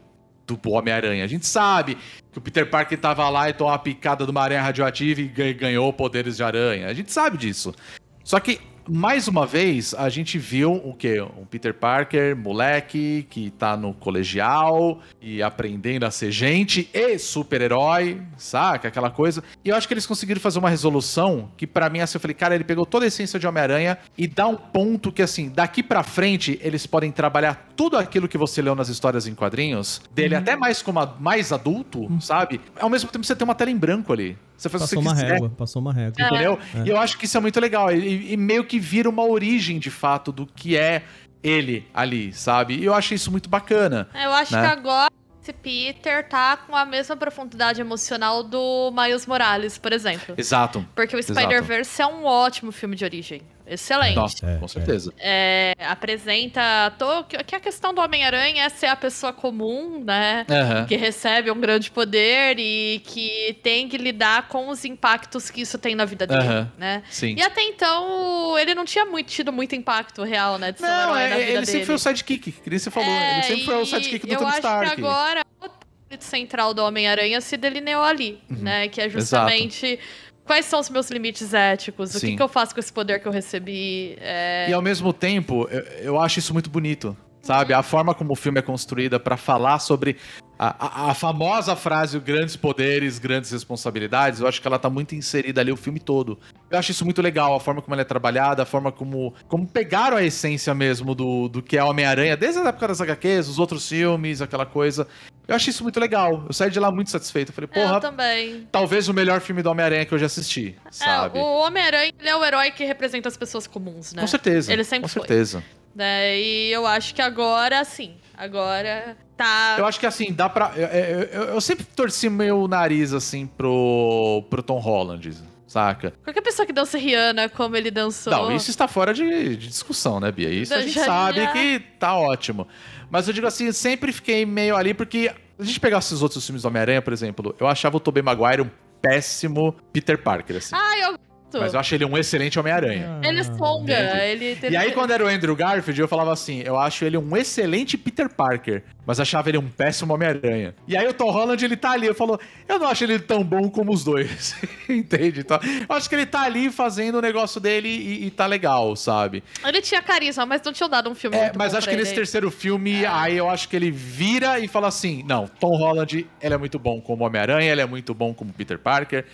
do Homem-Aranha. A gente sabe que o Peter Parker tava lá e tomou uma picada de uma aranha radioativa e ga- ganhou poderes de aranha. A gente sabe disso. Só que, mais uma vez, a gente viu o quê? Um Peter Parker, moleque, que tá no colegial e aprendendo a ser gente e super-herói, saca? Aquela coisa. E eu acho que eles conseguiram fazer uma resolução que, pra mim, assim, eu falei, cara, ele pegou toda a essência de Homem-Aranha e dá um ponto que, assim, daqui pra frente, eles podem trabalhar tudo aquilo que você leu nas histórias em quadrinhos, dele até mais como a- mais adulto, sabe? Ao mesmo tempo, você tem uma tela em branco ali. Você faz o que Passou você uma quiser. régua, passou uma régua. Entendeu? É. E eu acho que isso é muito legal. E, e meio que vira uma origem, de fato, do que é ele ali, sabe? E eu acho isso muito bacana. Eu acho Né? que agora esse Peter tá com a mesma profundidade emocional do Miles Morales, por exemplo. Exato. Porque o. Spider-Verse é um ótimo filme de origem. Excelente. Nossa, É, com é. certeza. É, apresenta to- que que a questão do Homem-Aranha é ser a pessoa comum, né? Aham. Que recebe um grande poder e que tem que lidar com os impactos que isso tem na vida dele, Aham. né? Sim. E até então, ele não tinha muito, tido muito impacto real, né? De ser um Não, na é, vida ele dele. sempre foi o sidekick, que nem você falou. É, ele sempre foi o e sidekick do eu Tony acho Stark. que agora o central do Homem-Aranha se delineou ali, Uhum. né? Que é justamente quais são os meus limites éticos, o que, que eu faço com esse poder que eu recebi. é, E ao mesmo tempo, eu, eu acho isso muito bonito. Sabe? A forma como o filme é construída pra falar sobre a, a- a famosa frase grandes poderes, grandes responsabilidades, eu acho que ela tá muito inserida ali o filme todo. Eu acho isso muito legal, a forma como ela é trabalhada, a forma como, como pegaram a essência mesmo do, do que é Homem-Aranha, desde a época das HQs, os outros filmes, aquela coisa. Eu achei isso muito legal. Eu saí de lá muito satisfeito. Eu falei, é, eu porra, também. talvez o melhor filme do Homem-Aranha que eu já assisti, sabe? É, o Homem-Aranha é o herói que representa as pessoas comuns, né? Com certeza. Ele sempre com foi. certeza. Né? E eu acho que agora, sim, agora tá. Eu acho que assim, dá pra. Eu, eu- eu- sempre torci meu nariz, assim, pro, pro Tom Holland, saca? Qualquer pessoa que dança Rihanna como ele dançou. Não, isso está fora de, de discussão, né, Bia? Isso a gente já- sabe já- que tá ótimo. Mas eu digo assim, sempre fiquei meio ali, porque se a gente pegasse os outros filmes do Homem-Aranha, por exemplo, eu achava o Tobey Maguire um péssimo Peter Parker, assim. Ah, eu gosto. Mas eu acho ele um excelente Homem-Aranha. Ele é songa, ele E aí, quando era o Andrew Garfield, eu falava assim: eu acho ele um excelente Peter Parker, mas achava ele um péssimo Homem-Aranha. E aí o Tom Holland, ele tá ali, eu falo, eu não acho ele tão bom como os dois. Entende? Então, eu acho que ele tá ali fazendo o negócio dele e, e tá legal, sabe? Ele tinha carisma, mas não tinha dado um filme É, mas acho que nesse ele. terceiro filme, aí eu acho que ele vira e fala assim: não, Tom Holland, ele é muito bom como Homem-Aranha, ele é muito bom como Peter Parker.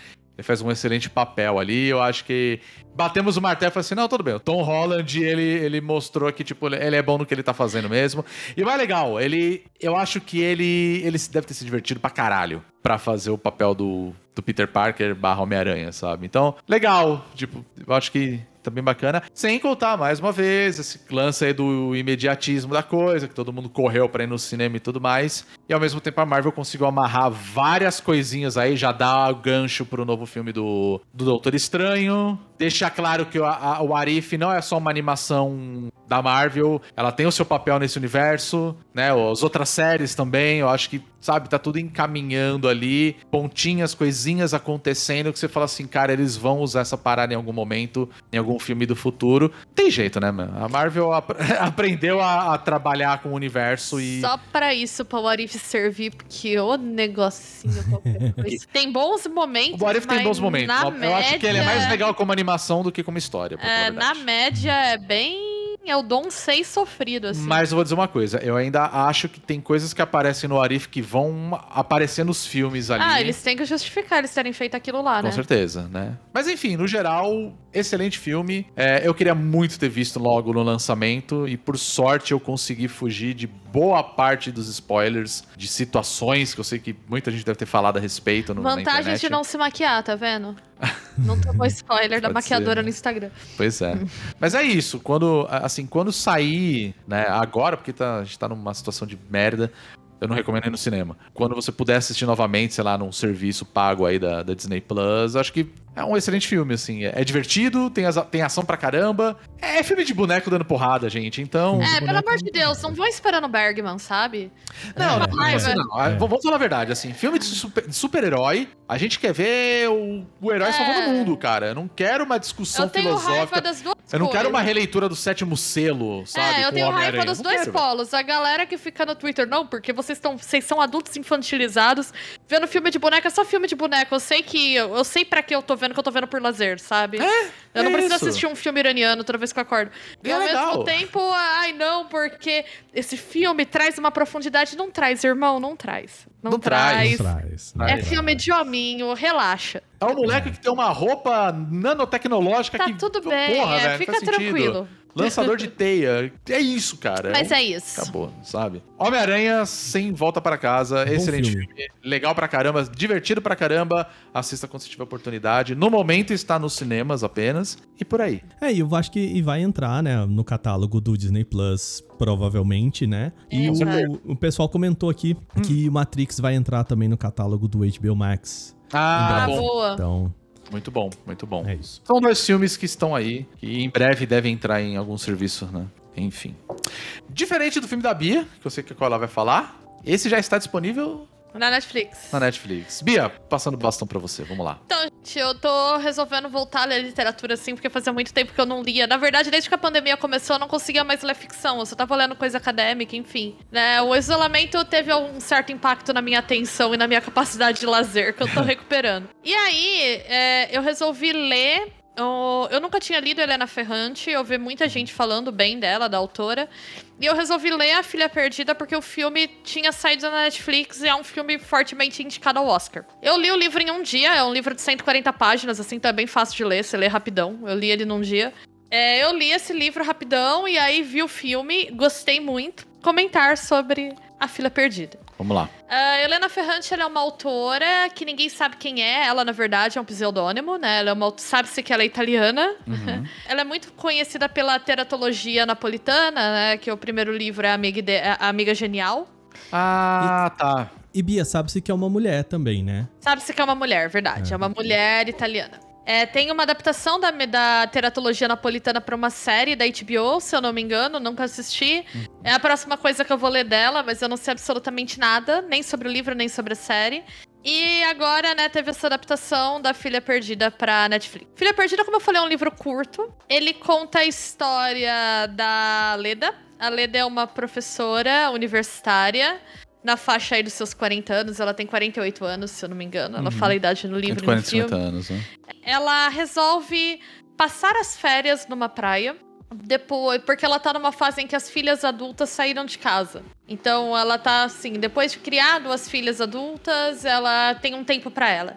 Ele faz um excelente papel ali. Eu acho que batemos o martelo e falei assim: não, tudo bem. O Tom Holland, ele, ele mostrou que, tipo, ele é bom no que ele tá fazendo mesmo. E mais legal, ele. Eu acho que ele. Ele deve ter se divertido pra caralho pra fazer o papel do, do Peter Parker barra Homem-Aranha, sabe? Então, legal. Tipo, eu acho que tá bem bacana. Sem contar, mais uma vez, esse lance aí do imediatismo da coisa, que todo mundo correu pra ir no cinema e tudo mais. E ao mesmo tempo a Marvel conseguiu amarrar várias coisinhas aí, já dá gancho pro novo filme do, do Doutor Estranho. Deixa claro que o, a- o Arif não é só uma animação da Marvel, ela tem o seu papel nesse universo, né? As outras séries também, eu acho que, sabe, tá tudo encaminhando ali, pontinhas, coisinhas acontecendo que você fala assim, cara, eles vão usar essa parada em algum momento, em algum filme do futuro. Tem jeito, né, mano? A Marvel ap- aprendeu a, a trabalhar com o universo e. Só pra isso, pra What If servir, porque o negocinho qualquer coisa. Tem bons momentos. O What If tem bons momentos. Eu média, acho que ele é mais legal como animação do que como história. É, na média é bem. Eu dou um 6 sofrido, assim. Mas eu vou dizer uma coisa, eu ainda acho que tem coisas que aparecem no Arif que vão aparecer nos filmes ali. Ah, eles têm que justificar eles terem feito aquilo lá, Com né? certeza, né? Mas enfim, no geral, excelente filme. É, eu queria muito ter visto logo no lançamento e por sorte eu consegui fugir de boa parte dos spoilers, de situações que eu sei que muita gente deve ter falado a respeito no, internet. de não se maquiar, tá vendo? Não tomou spoiler da maquiadora ser, né? no Instagram. Pois é. Mas é isso, quando, assim, quando sair, né, agora, porque tá, a gente tá numa situação de merda, Eu não recomendo ir no cinema. Quando você puder assistir novamente, sei lá, num serviço pago aí da, da Disney Plus, acho que é um excelente filme, assim. É, é divertido, tem, as- tem ação pra caramba. É filme de boneco dando porrada, gente. Então. É, pelo amor de Deus, não vão esperando o Bergman, sabe? Não, não, É, não, é assim, é. não. V- Vamos falar a verdade, assim, filme de super- super-herói, a gente quer ver o, o herói É. salvando o mundo, cara. Eu não quero uma discussão Eu tenho filosófica. raiva das duas Eu não quero uma coisas. releitura do sétimo selo, sabe? É, eu tenho raiva dos Não dois quero, polos. A galera que fica no Twitter, não, porque vocês estão. Vocês são adultos infantilizados, vendo filme de boneca, é só filme de boneca. Eu sei que. Eu, eu sei pra que eu tô vendo, que eu tô vendo por lazer, sabe? eu não é preciso isso. assistir um filme iraniano toda vez que eu acordo. E É ao legal. mesmo tempo, ai não, porque esse filme traz uma profundidade. Não traz, irmão, não traz. Não, Não traz, traz. Traz. É né? filme de hominho, relaxa. É um moleque que tem uma roupa nanotecnológica Tá que. tudo bem, Porra, é, velho, fica faz sentido. Lançador de teia. É isso, cara. Mas um- é isso. Acabou, sabe? Homem-Aranha sem volta para casa. Excelente filme. filme. Legal pra caramba, divertido pra caramba. Assista quando você tiver oportunidade. No momento está nos cinemas apenas. E por aí. É, e eu acho que vai entrar, né, no catálogo do Disney Plus, provavelmente, né? E É, o, o pessoal comentou aqui que o Matrix vai entrar também no catálogo do HBO Max. Ah, bom. boa. Então, Muito bom, muito bom. é isso. São dois filmes que estão aí, que em breve devem entrar em algum serviço, né? Enfim. Diferente do filme da Bia, que eu sei que qual ela vai falar, esse já está disponível Na Netflix. na Netflix. Bia, passando o bastão pra você, vamos lá. Então, gente, eu tô resolvendo voltar a ler literatura assim, porque fazia muito tempo que eu não lia. Na verdade, desde que a pandemia começou, eu não conseguia mais ler ficção. Eu só tava lendo coisa acadêmica, enfim. Né, o isolamento teve um certo impacto na minha atenção e na minha capacidade de lazer, que eu tô recuperando. E aí, é, eu resolvi ler. Eu nunca tinha lido Helena Ferrante, eu vi muita gente falando bem dela, da autora. E eu resolvi ler A Filha Perdida porque o filme tinha saído na Netflix e é um filme fortemente indicado ao Oscar. Eu li o livro em um dia, é um livro de 140 páginas, assim, tá bem fácil de ler, você lê rapidão. Eu li ele num dia. É, eu li esse livro rapidão e aí vi o filme, gostei muito. Comentar sobre A Filha Perdida. Vamos lá. A Helena Ferrante ela é uma autora que ninguém sabe quem é. Ela, na verdade, é um pseudônimo, né? Ela é uma, sabe-se que ela é italiana. ela é muito conhecida pela teratologia napolitana, né? Que o primeiro livro é a Amiga, Ide- a Amiga Genial. Ah, tá. E Bia, sabe-se que é uma mulher também, né? Sabe-se que é uma mulher, verdade. É, uma mulher italiana. É, tem uma adaptação da, da teratologia napolitana para uma série da HBO, se eu não me engano, nunca assisti. É a próxima coisa que eu vou ler dela, mas eu não sei absolutamente nada, nem sobre o livro, nem sobre a série. E agora, né, teve essa adaptação da Filha Perdida pra Netflix. Filha Perdida, como eu falei, é um livro curto. Ele conta a história da Leda. A Leda é uma professora universitária na faixa aí dos seus 40 anos. Ela tem 48 anos, se eu não me engano. Ela fala a idade no livro e no 140, filme 50 anos, né? Ela resolve passar as férias numa praia. Depois, porque ela tá numa fase em que as filhas adultas saíram de casa. Então ela tá assim, depois de criar duas filhas adultas, ela tem um tempo pra ela.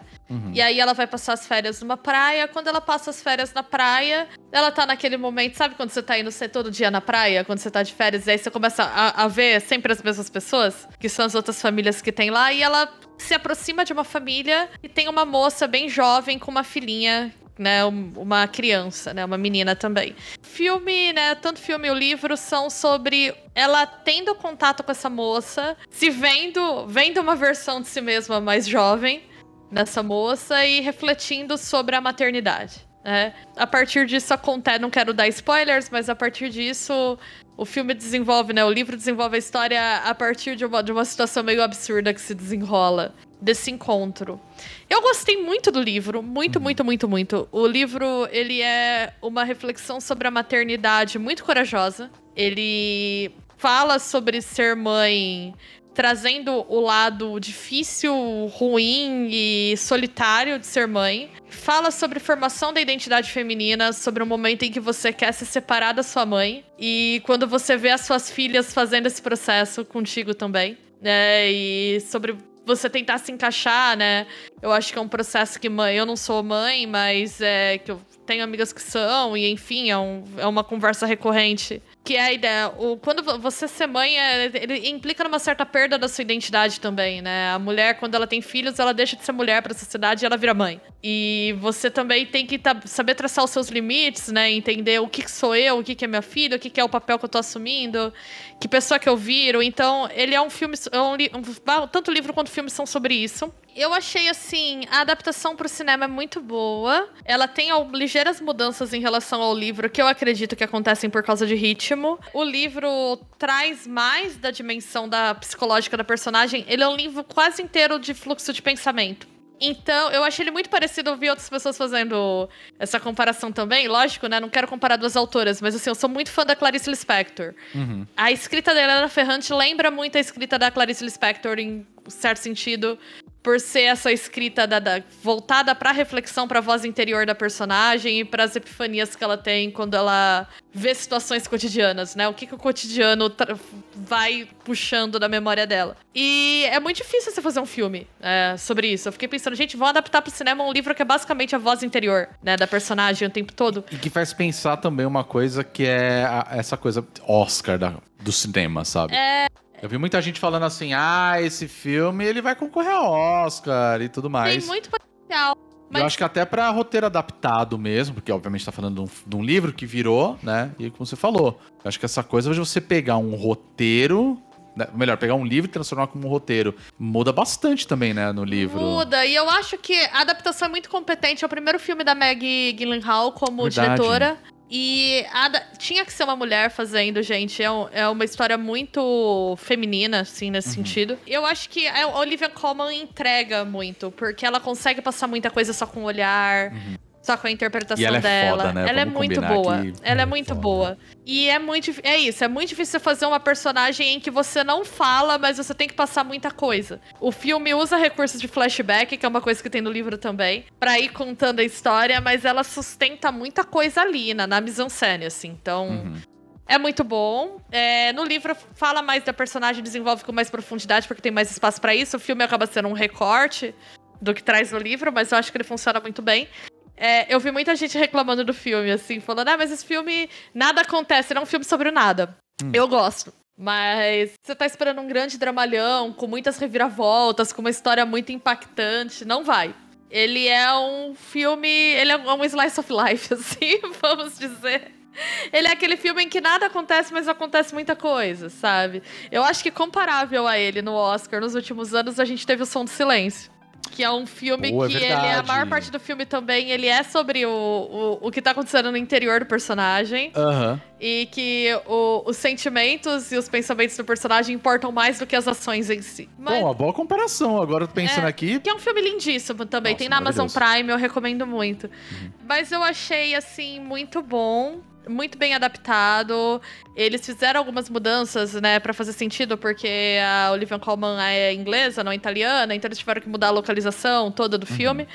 E aí ela vai passar as férias numa praia. Quando ela passa as férias na praia, ela tá naquele momento, sabe quando você tá indo ser todo dia na praia, quando você tá de férias, e aí você começa a, a ver sempre as mesmas pessoas, que são as outras famílias que tem lá, e ela se aproxima de uma família e tem uma moça bem jovem com uma filhinha né, um- uma criança, né, uma menina também. Filme, né, tanto filme e o livro são sobre ela tendo contato com essa moça, se vendo, vendo uma versão de si mesma mais jovem nessa moça e refletindo sobre a maternidade. Né? A partir disso acontece, não quero dar spoilers, mas a partir disso o filme desenvolve, né? O livro desenvolve a história a partir de uma, de uma situação meio absurda que se desenrola desse encontro. Eu gostei muito do livro, muito, muito, muito, muito. O livro, ele é uma reflexão sobre a maternidade muito corajosa. Ele fala sobre ser mãe trazendo o lado difícil, ruim e solitário de ser mãe. Fala sobre formação da identidade feminina, sobre o momento em que você quer se separar da sua mãe e quando você vê as suas filhas fazendo esse processo contigo também, né? E sobre você tentar se encaixar, né? Eu acho que é um processo que mãe, eu não sou mãe, mas é que eu tenho amigas que são, e enfim, é, um- é uma conversa recorrente Que é a ideia. O, quando vo- você ser mãe, é- ele implica numa certa perda da sua identidade também, né? A mulher, quando ela tem filhos, ela deixa de ser mulher pra sociedade e ela vira mãe. E você também tem que saber traçar os seus limites, né? Entender o que, sou eu, o que, é minha filha, o que, é o papel que eu tô assumindo, que pessoa que eu viro. Então, ele é um filme. É um, um- tanto livro quanto filme são sobre isso. Eu achei, assim, a adaptação pro cinema é muito boa. Ela tem ligeiras mudanças em relação ao livro, que eu acredito que acontecem por causa de ritmo. O livro traz mais da dimensão da psicológica da personagem. Ele é um livro quase inteiro de fluxo de pensamento. Então, eu achei ele muito parecido, eu vi outras pessoas fazendo essa comparação também. Lógico, né? Não quero comparar duas autoras, mas assim, eu sou muito fã da Clarice Lispector. A escrita da Helena Ferrante lembra muito a escrita da Clarice Lispector em certo sentido, por ser essa escrita da, da- voltada pra reflexão, pra voz interior da personagem e pras epifanias que ela tem quando ela vê situações cotidianas, né? O que, que o cotidiano vai puxando da memória dela. E é muito difícil você fazer um filme é, sobre isso. Eu fiquei pensando, gente, vão adaptar pro cinema um livro que é basicamente a voz interior, né, da personagem o tempo todo. E que faz pensar também uma coisa que é a- essa coisa Oscar da- do cinema, sabe? É. Eu vi muita gente falando assim, ah, esse filme ele vai concorrer ao Oscar e tudo mais. Tem muito potencial. Mas Eu acho que até pra roteiro adaptado mesmo, porque obviamente tá falando de um, de um livro que virou, né? E como você falou, eu acho que essa coisa de você pegar um roteiro, né, melhor, pegar um livro e transformar como um roteiro, muda bastante também, né, no livro. Muda, e eu acho que a adaptação é muito competente. É o primeiro filme da Maggie Gyllenhaal como Verdade. diretora. E tinha que ser uma mulher fazendo, gente. É, um- é uma história muito feminina, assim, nesse Uhum. sentido. Eu acho que a Olivia Colman entrega muito, porque ela consegue passar muita coisa só com o olhar. Só com a interpretação ela é dela. foda, né? Ela é Vamos muito combinar boa. que Ela é é muito foda. boa. E é muito. É isso, é muito difícil você fazer uma personagem em que você não fala, mas você tem que passar muita coisa. O filme usa recursos de flashback, que é uma coisa que tem no livro também, pra ir contando a história, mas ela sustenta muita coisa ali, na, na mise-en-scène, assim. Então. Uhum. É muito bom. É, no livro fala mais da personagem, desenvolve com mais profundidade, porque tem mais espaço pra isso. O filme acaba sendo um recorte do que traz no livro, mas eu acho que ele funciona muito bem. É, eu vi muita gente reclamando do filme, assim, falando, ah, mas esse filme nada acontece, ele é um filme sobre o nada. Eu gosto. Mas você tá esperando um grande dramalhão, com muitas reviravoltas, com uma história muito impactante. Não vai. Ele é um filme. Ele é um slice of life, assim, vamos dizer. Ele é aquele filme em que nada acontece, mas acontece muita coisa, sabe? Eu acho que comparável a ele no Oscar nos últimos anos, a gente teve o Som do Silêncio. Que é um filme Boa, é que ele, a maior parte do filme também, ele é sobre o, o, o que tá acontecendo no interior do personagem. Aham. E que o- os sentimentos e os pensamentos do personagem importam mais do que as ações em si. Mas Bom, uma boa comparação. Agora pensando É. aqui, que é um filme lindíssimo também. Nossa, Tem na Amazon. Prime, eu recomendo muito. Mas eu achei, assim, muito bom. Muito bem adaptado. Eles fizeram algumas mudanças, né, pra fazer sentido, porque a Olivia Colman é inglesa, não é italiana, então eles tiveram que mudar a localização toda do filme.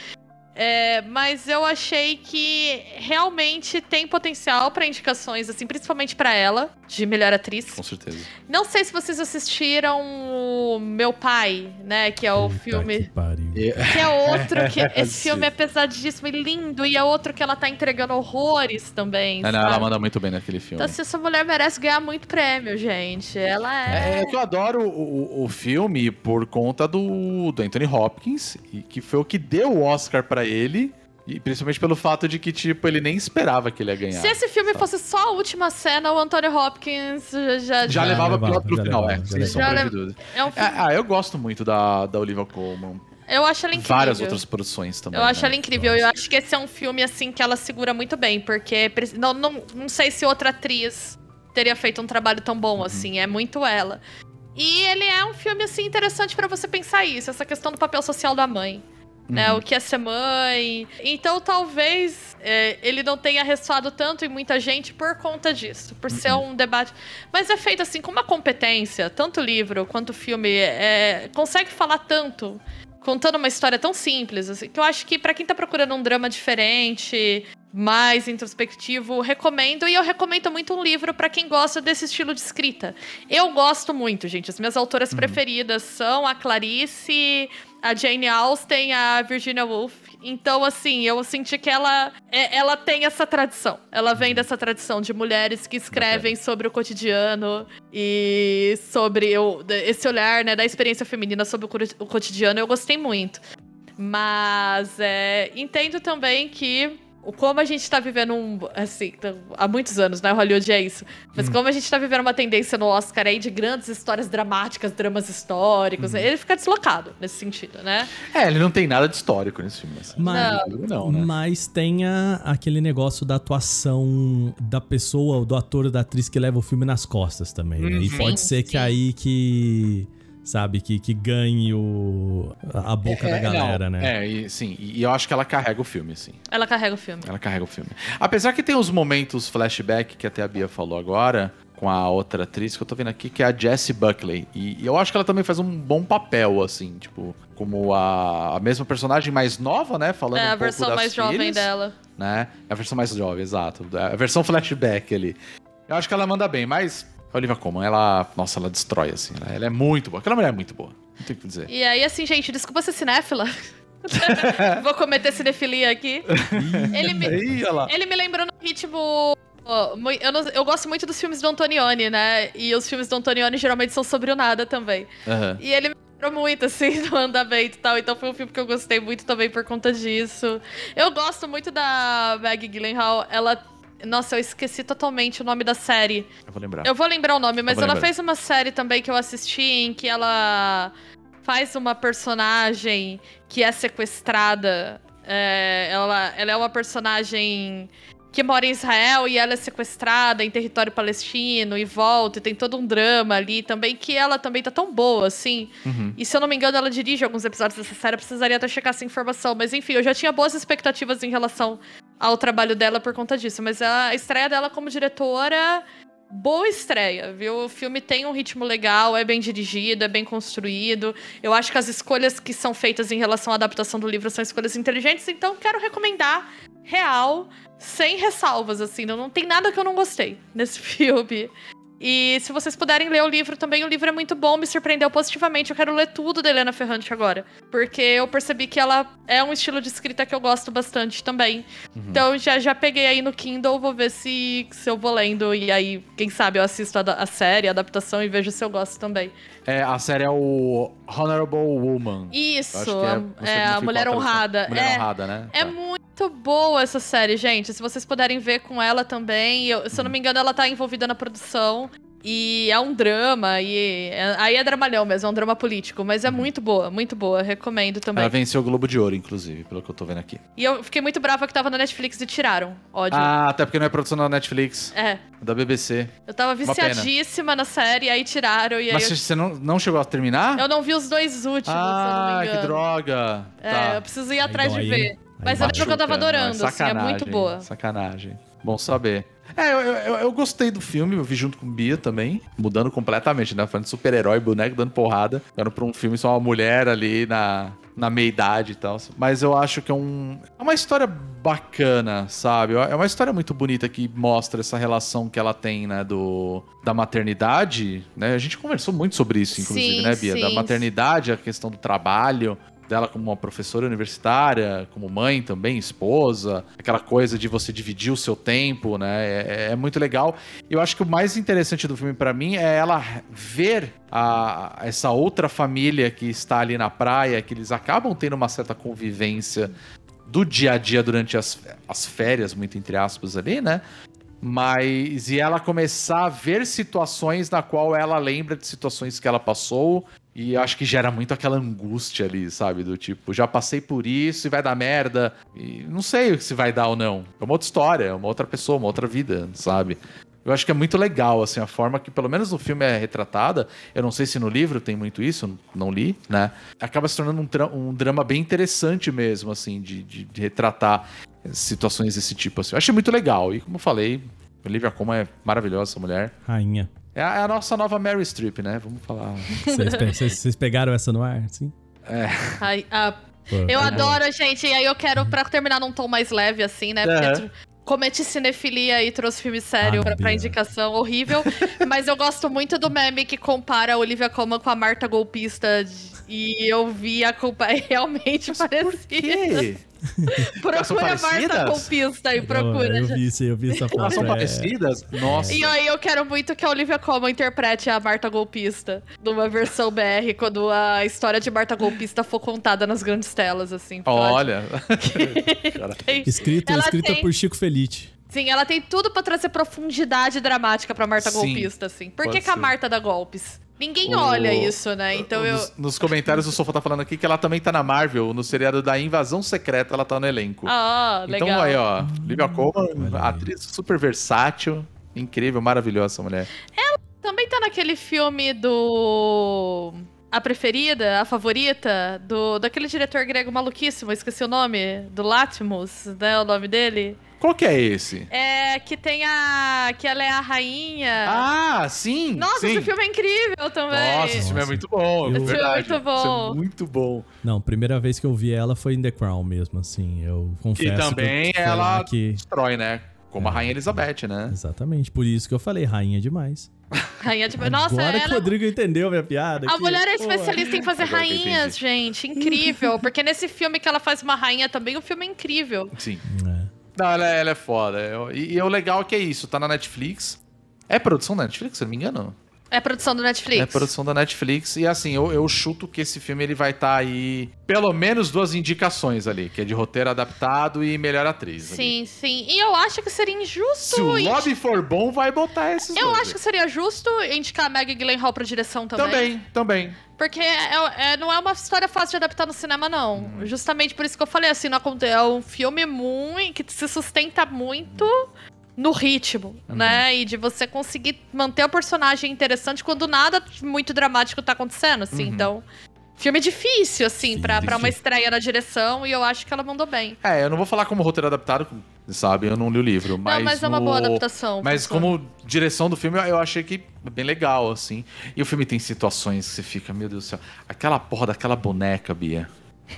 É, mas eu achei que realmente tem potencial pra indicações, assim, principalmente pra ela, de melhor atriz. com certeza. Não sei se vocês assistiram o Meu Pai, né, que é o Puta filme que pariu. que é outro que. Esse Sim. filme é pesadíssimo e lindo. E é outro que ela tá entregando horrores também. É, não, ela manda muito bem naquele filme. Então, assim, essa mulher merece ganhar muito prêmio, gente. Ela é. É, que eu adoro o, o- o filme por conta do, do Anthony Hopkins, e que foi o que deu o Oscar pra ele, e principalmente pelo fato de que, tipo, ele nem esperava que ele ia ganhar. Se esse filme fosse só a última cena, o Anthony Hopkins já. Já, Já levava levava, piloto pro já final, levava, é, já sem levava. sombra Já de dúvida. É um filme. É, ah, eu gosto muito da, da Olivia Colman. Eu acho ela incrível. Várias outras produções também. Eu acho né? ela incrível. Eu acho que esse é um filme, assim, que ela segura muito bem. Porque não, não, não sei se outra atriz teria feito um trabalho tão Uhum. bom, assim. É muito ela. E ele é um filme, assim, interessante pra você pensar isso. Essa questão do papel social da mãe. Né, Uhum. o que é ser mãe. Então, talvez é, ele não tenha ressoado tanto em muita gente por conta disso. Por ser Uhum. um debate. Mas é feito, assim, com uma competência. Tanto livro quanto o filme. é, consegue falar tanto contando uma história tão simples, assim, que eu acho que pra quem tá procurando um drama diferente, mais introspectivo, recomendo. E eu recomendo muito um livro para quem gosta desse estilo de escrita. Eu gosto muito, gente. As minhas autoras preferidas são a Clarice, a Jane Austen, a Virginia Woolf. Então, assim, eu senti que ela, é- ela tem essa tradição. Ela vem dessa tradição de mulheres que escrevem sobre o cotidiano e sobre esse olhar, né, da experiência feminina sobre o o cotidiano. Eu gostei muito. Mas é, entendo também que como a gente tá vivendo um. Assim, t- há muitos anos, né? Hollywood é isso. Mas como a gente tá vivendo uma tendência no Oscar aí de grandes histórias dramáticas, dramas históricos, ele fica deslocado nesse sentido, né? É, ele não tem nada de histórico nesse filme. Assim. Mas, Não, né? mas tem a- aquele negócio da atuação da pessoa, do ator ou da atriz que leva o filme nas costas também, né? E Sim, pode ser que sim. aí que, sabe, que, que ganhe o, a boca da É, galera, não, né? É, e, sim, e eu acho que ela carrega o filme, assim. Ela carrega o filme. Ela carrega o filme. Apesar que tem os momentos flashback que até a Bia falou agora, com a outra atriz que eu tô vendo aqui, que é a Jessie Buckley. E, e eu acho que ela também faz um bom papel, assim, tipo, como a, a mesma personagem mais nova, né? Falando É um a pouco versão das mais jovem filhas, dela. Né? É a versão mais jovem, exato. A versão flashback ali. Eu acho que ela manda bem, mas a Olivia Colman, ela, nossa, ela destrói, assim. Ela, ela é muito boa. Aquela mulher é muito boa. Não tem o que dizer. E aí, assim, gente, desculpa ser cinéfila. Vou cometer cinefilia aqui. ele, me, Ih, ele me lembrou no ritmo. Eu, não- eu gosto muito dos filmes do Antonioni, né? E os filmes do Antonioni geralmente são sobre o nada também. Aham. E ele me lembrou muito, assim, do andamento e tal. Então foi um filme que eu gostei muito também por conta disso. Eu gosto muito da Maggie Gyllenhaal. Ela. Nossa, eu esqueci totalmente o nome da série. Eu vou lembrar. Eu vou lembrar o nome, mas ela lembrar. fez uma série também que eu assisti em que ela faz uma personagem que é sequestrada. É, ela, ela é uma personagem que mora em Israel e ela é sequestrada em território palestino e volta, e tem todo um drama ali também, que ela também tá tão boa, assim. Uhum. E se eu não me engano, ela dirige alguns episódios dessa série, eu precisaria até checar essa informação. Mas enfim, eu já tinha boas expectativas em relação ao trabalho dela por conta disso. Mas a estreia dela como diretora, boa estreia, viu? O filme tem um ritmo legal, é bem dirigido, é bem construído. Eu acho que as escolhas que são feitas em relação à adaptação do livro são escolhas inteligentes, então quero recomendar real, sem ressalvas, assim. Não, não tem nada que eu não gostei nesse filme. E se vocês puderem ler o livro também, o livro é muito bom, me surpreendeu positivamente. Eu quero ler tudo da Helena Ferrante agora. Porque eu percebi que ela é um estilo de escrita que eu gosto bastante também. Então já, já peguei aí no Kindle, vou ver se, se eu vou lendo. E aí, quem sabe, eu assisto a, a série, a adaptação e vejo se eu gosto também. É, a série é o Honorable Woman. Isso, é, como a ficou Mulher. Honrada. Mulher é, Honrada, né? É Tá. muito boa essa série, gente. Se vocês puderem ver com ela também. eu- se eu não me engano, ela tá envolvida na produção. E é um drama, e é- aí é dramalhão mesmo, é um drama político, mas é muito boa, muito boa, recomendo também. Ela venceu o Globo de Ouro, inclusive, pelo que eu tô vendo aqui. E eu fiquei muito brava que tava na Netflix e tiraram. Ódio. Ah, até porque não é produção da Netflix, É, é da BBC. eu tava viciadíssima na série, aí tiraram, e aí Mas eu, você não, não chegou a terminar? eu não vi os dois últimos, ah, se eu não me que droga. É, tá. eu preciso ir Aí atrás de dói, ver. hein? Mas Aí eu lembro que eu tava adorando, mas assim, é muito boa. Sacanagem. Bom saber. É, eu, eu, eu gostei do filme, eu vi junto com o Bia também, mudando completamente, né? Falando de super-herói, boneco dando porrada, dando pra um filme só uma mulher ali na, na meia-idade e tal. Mas eu acho que é, um, é uma história bacana, sabe? É uma história muito bonita que mostra essa relação que ela tem, né? Do, da maternidade, né? A gente conversou muito sobre isso, inclusive, Sim, né, Bia? Da sim. maternidade, a questão do trabalho, dela como uma professora universitária, como mãe também, esposa, aquela coisa de você dividir o seu tempo, né? É, é muito legal. Eu acho que o mais interessante do filme pra mim é ela ver a, essa outra família que está ali na praia, que eles acabam tendo uma certa convivência do dia a dia durante as, as férias, muito entre aspas ali, né? Mas e ela começar a ver situações na qual ela lembra de situações que ela passou e acho que gera muito aquela angústia ali, sabe? Do tipo, já passei por isso e vai dar merda. E não sei se vai dar ou não. É uma outra história, é uma outra pessoa, uma outra vida, sabe? Eu acho que é muito legal, assim, a forma que, pelo menos no filme, é retratada. Eu não sei se no livro tem muito isso, não li, né? Acaba se tornando um, um drama bem interessante mesmo, assim, de, de- de retratar situações desse tipo, assim. Eu achei muito legal. E como eu falei, Olivia Colman é maravilhosa, essa mulher. Rainha. É a, é a nossa nova Mary Streep, né? Vamos falar. Vocês, pe- vocês- vocês pegaram essa no ar, sim? Ai, a Eu Pô, adoro, gente. E aí eu quero, pra terminar num tom mais leve, assim, né? Porque É. tu- cometi cinefilia e trouxe filme sério Ah, pra, pra indicação horrível. mas eu gosto muito do meme que compara a Olivia Colman com a Marta Golpista. de- E eu vi a culpa é realmente parecida. Que? Procura Marta? Golpista e procura. Eu vi isso, eu vi essa Elas foto. são é. parecidas? Nossa. E aí eu quero muito que a Olivia Colman interprete a Marta Golpista numa versão BR, quando a história de Marta Golpista for contada nas grandes telas, assim. Olha. tem- Escrita, Ela escrita tem- por Chico Felite. Sim, ela tem tudo pra trazer profundidade dramática pra Marta Sim, Golpista, assim. Por que, pode que a. Marta dá golpes? Ninguém O- olha isso, né? Então eu. nos, nos comentários o Sofá tá falando aqui que ela também tá na Marvel, no seriado da Invasão Secreta, ela tá no elenco. Ah, legal. então aí, ó, Olivia Colman, Olha aí. atriz super versátil, incrível, maravilhosa essa mulher. Também tá naquele filme do. A preferida, a favorita, do daquele diretor grego maluquíssimo, esqueci o nome, do Latmus, né? O nome dele. Qual que é esse? É, que tem a. que ela é a rainha. Ah, sim! Nossa, sim. esse filme é incrível também. Nossa, esse filme é muito bom, é Esse filme é muito bom. Isso é muito bom. Não, primeira vez que eu vi ela foi em The Crown mesmo, assim. Eu confesso. E também que ela que. destrói, né? Como a Rainha Elizabeth, né? Exatamente, por isso que eu falei rainha demais. Rainha de. Nossa, Agora que o ela. Rodrigo entendeu minha piada. A aqui. mulher é Pô, especialista em fazer que rainhas, gente. Incrível. Porque nesse filme que ela faz uma rainha também, o filme é incrível. Sim. É. Não, ela, é- ela é foda. E, e o legal é que é isso, tá na Netflix. É produção da Netflix, se não me engano? É produção do Netflix. É produção da Netflix. E assim, eu, eu chuto que esse filme ele vai estar aí pelo menos duas indicações ali, que é de roteiro adaptado e melhor atriz. ali. Sim, sim. E eu acho que seria injusto. Se o lobby for bom, vai botar esses Eu dois acho que seria justo indicar a Maggie Gyllenhaal pra direção também. Também, também. Porque é, é- não é uma história fácil de adaptar no cinema, não. Justamente por isso que eu falei assim, não é um filme muito que se sustenta muito no ritmo, né? E de você conseguir manter o personagem interessante quando nada muito dramático tá acontecendo, assim. Uhum. Então, filme difícil, assim, Sim, pra, pra uma difícil. estreia na direção, e eu acho que ela mandou bem. É, eu não vou falar como roteiro adaptado, sabe? Eu não li o livro, mas. não, mas é uma no- boa adaptação. Mas como direção do filme, eu achei que é bem legal, assim. E o filme tem situações que você fica, meu Deus do céu. Aquela porra daquela boneca, Bia.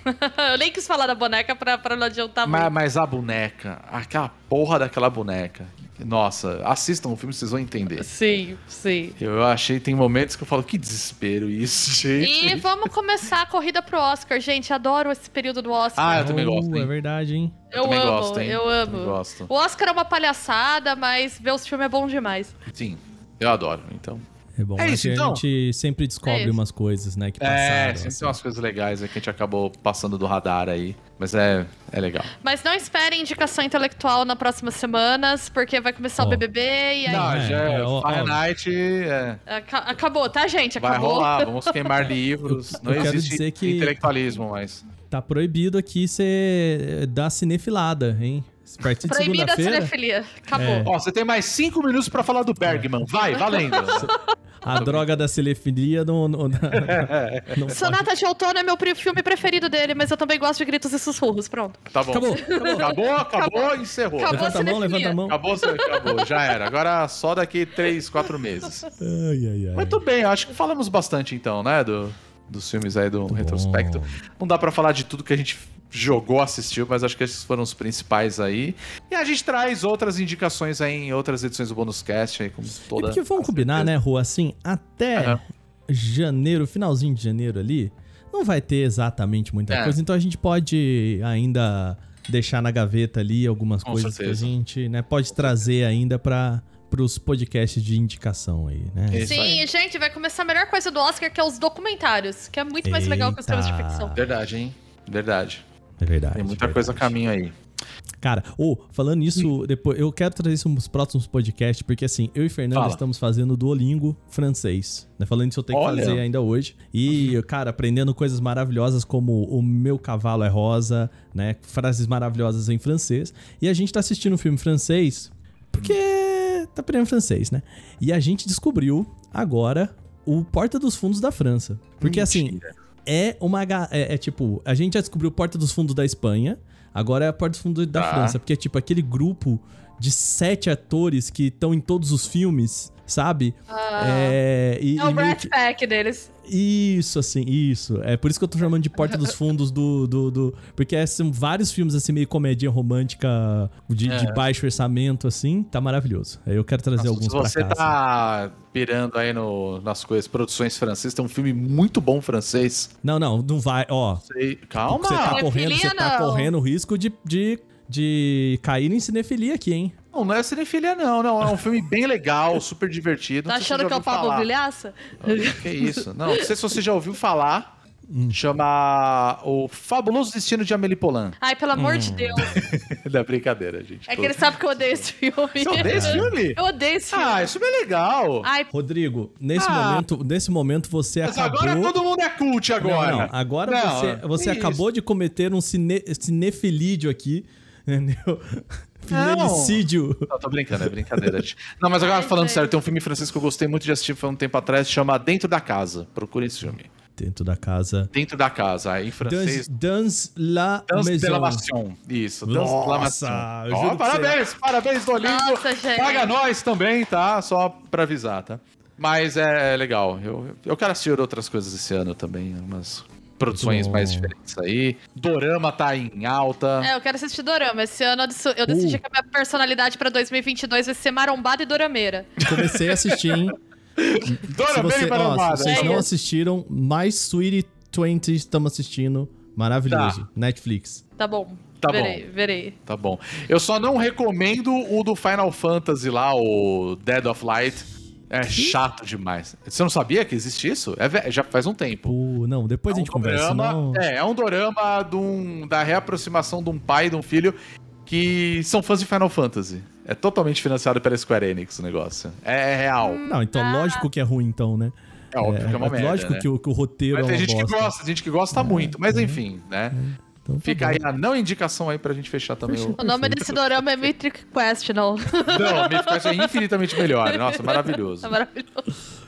eu nem quis falar da boneca pra, pra não adiantar Mas, muito. mas a boneca, aquela porra daquela boneca. Nossa, assistam o filme, vocês vão entender. Sim, sim. Eu achei, tem momentos que eu falo, que desespero isso, gente. E vamos começar a corrida pro Oscar, gente. Adoro esse período do Oscar. Ah, eu também Oh, gosto, hein? É verdade, hein? Eu, também amo, gosto, hein? eu amo. gosto. O Oscar é uma palhaçada, mas ver os filmes é bom demais. Sim, eu adoro, então. É bom, É né, isso, então? a gente sempre descobre É umas coisas, né, que passaram. É, sempre assim. tem umas coisas legais aí que a gente acabou passando do radar aí. Mas é, é legal. Mas não esperem indicação intelectual nas próximas semanas, porque vai começar Ó. o BBB e aí. Não, é, já é, ó, ó. Fahrenheit é, Aca- Acabou, tá, gente? vai Acabou. rolar, vamos queimar livros. Não eu quero existe dizer que- intelectualismo mais. Tá proibido aqui você dar cinefilada, hein? A partir de Proibida a cinefilia. Acabou. É. Ó, você tem mais cinco minutos pra falar do Bergman. Vai, valendo. a droga da cinefilia não... não, não pode. Sonata de Outono é meu filme preferido dele, mas eu também gosto de gritos e sussurros. Pronto. Tá bom. Acabou, acabou. Acabou, acabou, encerrou. Acabou. Levanta a mão, cinefilia. levanta a mão. Acabou, acabou, já era. Agora só daqui três, quatro meses. Ai, ai, ai. Muito bem, acho que falamos bastante então, né, do, dos filmes aí do retrospecto. Não dá pra falar de tudo que a gente jogou, assistiu, mas acho que esses foram os principais aí. E a gente traz outras indicações aí em outras edições do Bonus Cast aí, como E toda. porque vamos combinar, né, Rua? Assim, até Aham. janeiro, finalzinho de janeiro ali, não vai ter exatamente muita É. coisa. Então a gente pode ainda deixar na gaveta ali algumas Com coisas certeza. que a gente né, pode trazer ainda para os podcasts de indicação aí, né? Isso Sim, aí. gente, vai começar a melhor coisa do Oscar, que é os documentários, que é muito mais legal que os filmes de Eita. ficção. Verdade, hein? Verdade. É verdade. Tem muita verdade. coisa a caminho aí. Cara, ô, falando nisso, depois eu quero trazer isso nos próximos podcasts, porque assim, eu e Fernando Fala. estamos fazendo Duolingo francês. Né? Falando isso, eu tenho que Olha. fazer ainda hoje. E, cara, aprendendo coisas maravilhosas como o meu cavalo é rosa, né? Frases maravilhosas em francês. E a gente tá assistindo um filme francês porque tá aprendendo francês, né? E a gente descobriu agora o Porta dos Fundos da França. Porque assim, Mentira. É uma. É, é tipo, a gente já descobriu Porta dos Fundos da Espanha, agora é a Porta dos Fundos da Tá. França. Porque, tipo, aquele grupo de sete atores que estão em todos os filmes sabe? é, e, É o Brat que- Pack deles. isso, assim, isso. É por isso que eu tô chamando de Porta dos Fundos do. do, do- porque é, são vários filmes, assim, meio comédia romântica de, de É. baixo orçamento, assim. Tá maravilhoso. Aí eu quero trazer Nossa, alguns se pra você cá. assim. tá pirando aí no- nas coisas, produções francesas, tem um filme muito bom francês. Não, não, não vai. Ó, Sei- Calma! você tá correndo, você tá correndo o risco de, de, de cair em cinefilia aqui, hein? Não, não é cinefilia, não, não. É um filme bem legal, super divertido. Tá achando que é o Pablo. Vilhaça? Que isso? Não, não sei se você já ouviu falar. Hum. Chama O Fabuloso Destino de Amélie Poulain. Ai, pelo amor Hum. de Deus. da brincadeira, gente. É que ele sabe que eu odeio esse filme. Você odeia esse filme? Eu odeio esse filme. Ah, isso é bem legal. Ai, Rodrigo, nesse Ah. momento, nesse momento você Mas acabou. agora todo mundo é cult agora. Não, não. Agora Não, você, você acabou de cometer um cine, cinefilídio aqui, entendeu? Finelicídio. Não, tô brincando, é brincadeira. Não, mas agora falando sério, tem um filme francês que eu gostei muito de assistir foi um tempo atrás, chama Dentro da Casa. Procure esse filme. Dentro da casa. Dentro da Casa, em francês. Dans, dans la Danse de la maison. Isso, Danse de la juro pra parabéns, parabéns do Olimpo. Nossa, gente. Paga nós também, tá? Só pra avisar, tá? Mas é legal. Eu, eu quero assistir outras coisas esse ano também, umas produções bom. mais diferentes aí. Dorama tá em alta. É, eu quero assistir Dorama. Esse ano eu dec- eu decidi Uh. que a minha personalidade pra 2022 vai ser marombada e dorameira. Comecei a assistir, hein? Dorama você, bem ó, marombada. se vocês É não isso. assistiram, mais Sweetie 20 estamos assistindo. Maravilhoso. Netflix. Tá bom. Tá verei, verei. Tá bom. Eu só não recomendo o do Final Fantasy lá, o Dead of Light. É chato demais. Você não sabia que existe isso? É, já faz um tempo. Pô, não, depois a gente um conversa. Não... É, é um dorama de um- da reaproximação de um pai e de um filho que são fãs de Final Fantasy. É totalmente financiado pela Square Enix o negócio. É, é real. Não, então Ah. lógico que é ruim, então, né? É óbvio que é uma é merda. lógico né? que, o, que o roteiro Mas é tem gente que bosta. gosta, tem gente que gosta muito. Mas enfim, né? Então tá Fica bom. aí a não indicação aí pra gente fechar também o. O nome desse dorama é Mythic Questional. Não, me faz é infinitamente melhor. Nossa, maravilhoso. É maravilhoso.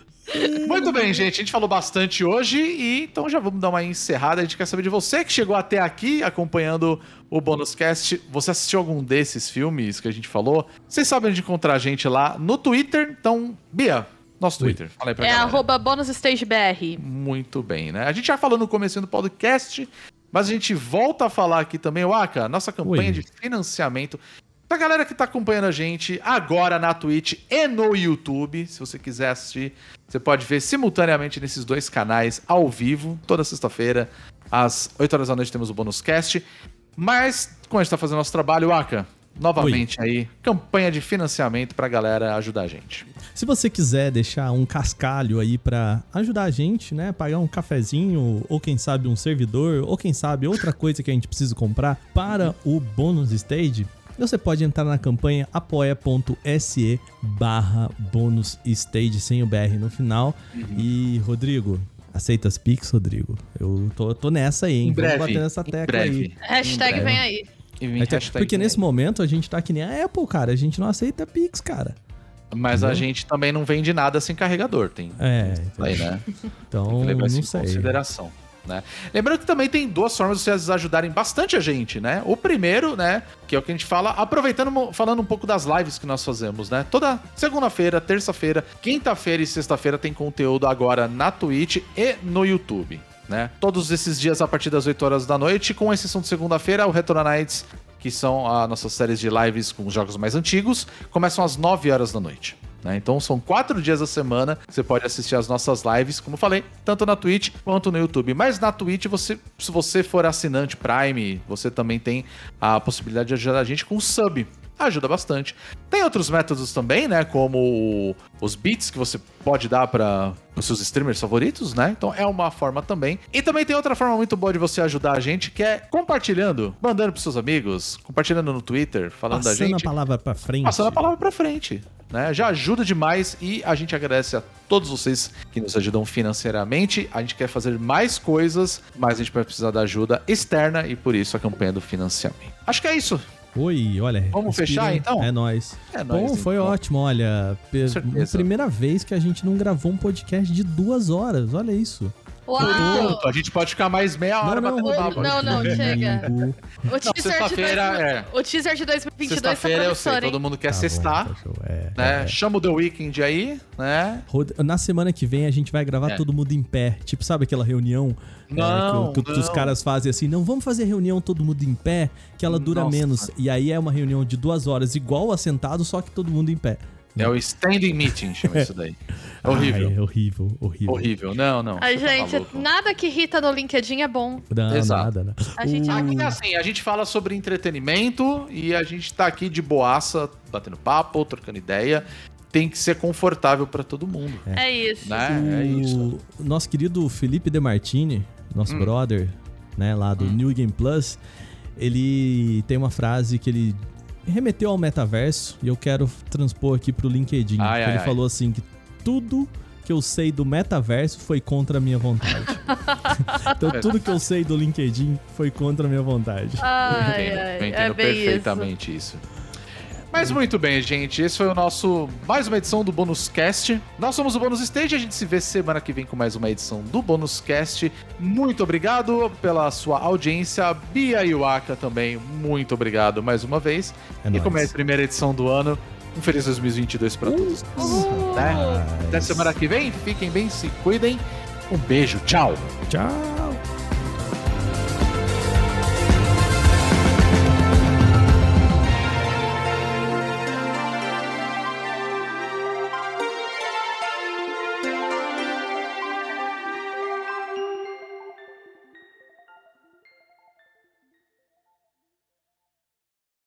Muito bem, gente. A gente falou bastante hoje e então já vamos dar uma encerrada. A gente quer saber de você que chegou até aqui acompanhando o Bônus Cast. Você assistiu algum desses filmes que a gente falou? Vocês sabem onde encontrar a gente lá no Twitter. Então, Bia, nosso Twitter. Fala aí pra É galera. arroba bonusstagebr. Muito bem, né? A gente já falou no começo do podcast, mas a gente volta a falar aqui também, Waka, nossa campanha Oi. de financiamento. Pra galera que tá acompanhando a gente agora na Twitch e no YouTube, se você quiser assistir, você pode ver simultaneamente nesses dois canais ao vivo, toda sexta-feira, às 8 horas da noite temos o bônus cast. Mas, como a gente tá fazendo nosso trabalho, Waka, novamente aí, campanha de financiamento pra galera ajudar a gente. Se você quiser deixar um cascalho aí pra ajudar a gente, né? Pagar um cafezinho, ou quem sabe um servidor, ou quem sabe outra coisa que a gente precisa comprar para o bônus stage, você pode entrar na campanha apoia.se barra bônus stage sem o BR no final. E, Rodrigo, aceita as Pix, Rodrigo? Eu tô, tô nessa aí, hein? Em breve, Vamos bater nessa em tecla breve. aí. Hashtag Em breve. vem aí. E vem Até- hashtag Porque nesse momento a gente tá que nem a Apple, cara. A gente não aceita Pix, cara. Mas a gente também não vende nada sem carregador, tem. É, isso aí, né? então Tem que levar isso em sei. consideração. Né? Lembrando que também tem duas formas de vocês ajudarem bastante a gente, né? O primeiro, né, que é o que a gente fala, aproveitando, falando um pouco das lives que nós fazemos, né? Toda segunda-feira, terça-feira, quinta-feira e sexta-feira tem conteúdo agora na Twitch e no YouTube, né? Todos esses dias a partir das 8 horas da noite, com exceção de segunda-feira, o Retro Nights, que são as nossas séries de lives com os jogos mais antigos, começam às 9 horas da noite. né? Então são quatro dias da semana que você pode assistir as nossas lives, como falei, tanto na Twitch quanto no YouTube. Mas na Twitch, você, se você for assinante Prime, você também tem a possibilidade de ajudar a gente com sub. Ajuda bastante. Tem outros métodos também, né? Como os beats que você pode dar para os seus streamers favoritos, né? Então é uma forma também. E também tem outra forma muito boa de você ajudar a gente, que é compartilhando, mandando pros seus amigos, compartilhando no Twitter, falando da Passando gente a palavra pra frente. passando a palavra pra frente. Né? Já ajuda demais e a gente agradece a todos vocês que nos ajudam financeiramente. A gente quer fazer mais coisas, mas a gente vai precisar da ajuda externa e por isso a campanha do financiamento. Acho que é isso. Oi, olha. Vamos respira, fechar, então? É nóis. É Bom, nóis, foi então. ótimo, olha. pe- certeza. Primeira vez que a gente não gravou um podcast de duas horas. Olha isso. Uau! Pronto, a gente pode ficar mais meia hora Não, não, batendo papo. Não, não, chega. Amigo. O teaser, de sexta-feira, 2000 é. o teaser de 2022 tá Sexta-feira eu sei, promissor, hein? todo mundo quer Tá bom, sextar, tá show. É, né? é. Chama o The Weeknd aí, né? Na semana que vem a gente vai gravar É. todo mundo em pé. Tipo, sabe aquela reunião é, Não, que, que os caras fazem assim? Não, vamos fazer reunião todo mundo em pé, que ela dura Nossa. menos. E aí é uma reunião de duas horas, igual assentado, só que todo mundo em pé. É o standing meeting, chama isso daí. É horrível. Ai, é horrível, horrível. Horrível. Não, não. Ai, você tá gente, maluco. nada que irrita no LinkedIn é bom. Não, Exato. nada, né? A gente O- Aqui é assim, a gente fala sobre entretenimento e a gente tá aqui de boaça, batendo papo, trocando ideia. Tem que ser confortável pra todo mundo, É isso. né? É isso. O nosso querido Felipe De Martini, nosso Hum. brother, né, lá do New Game Plus, ele tem uma frase que ele remeteu ao metaverso e eu quero transpor aqui pro LinkedIn. Ai, ai, ele ai. falou assim que tudo que eu sei do metaverso foi contra a minha vontade. então tudo que eu sei do LinkedIn foi contra a minha vontade. Ai, entendo, ai, eu entendo é bem isso. perfeitamente isso. Mas muito bem, gente. Esse foi o nosso mais uma edição do Bônus Cast. Nós somos o Bônus Stage. A gente se vê semana que vem com mais uma edição do Bônus Cast. Muito obrigado pela sua audiência. Bia e Waka também, muito obrigado mais uma vez. É e nóis. como é a primeira edição do ano, um feliz 2022 para todos. né? Até semana que vem. Fiquem bem, se cuidem. Um beijo, tchau. Tchau.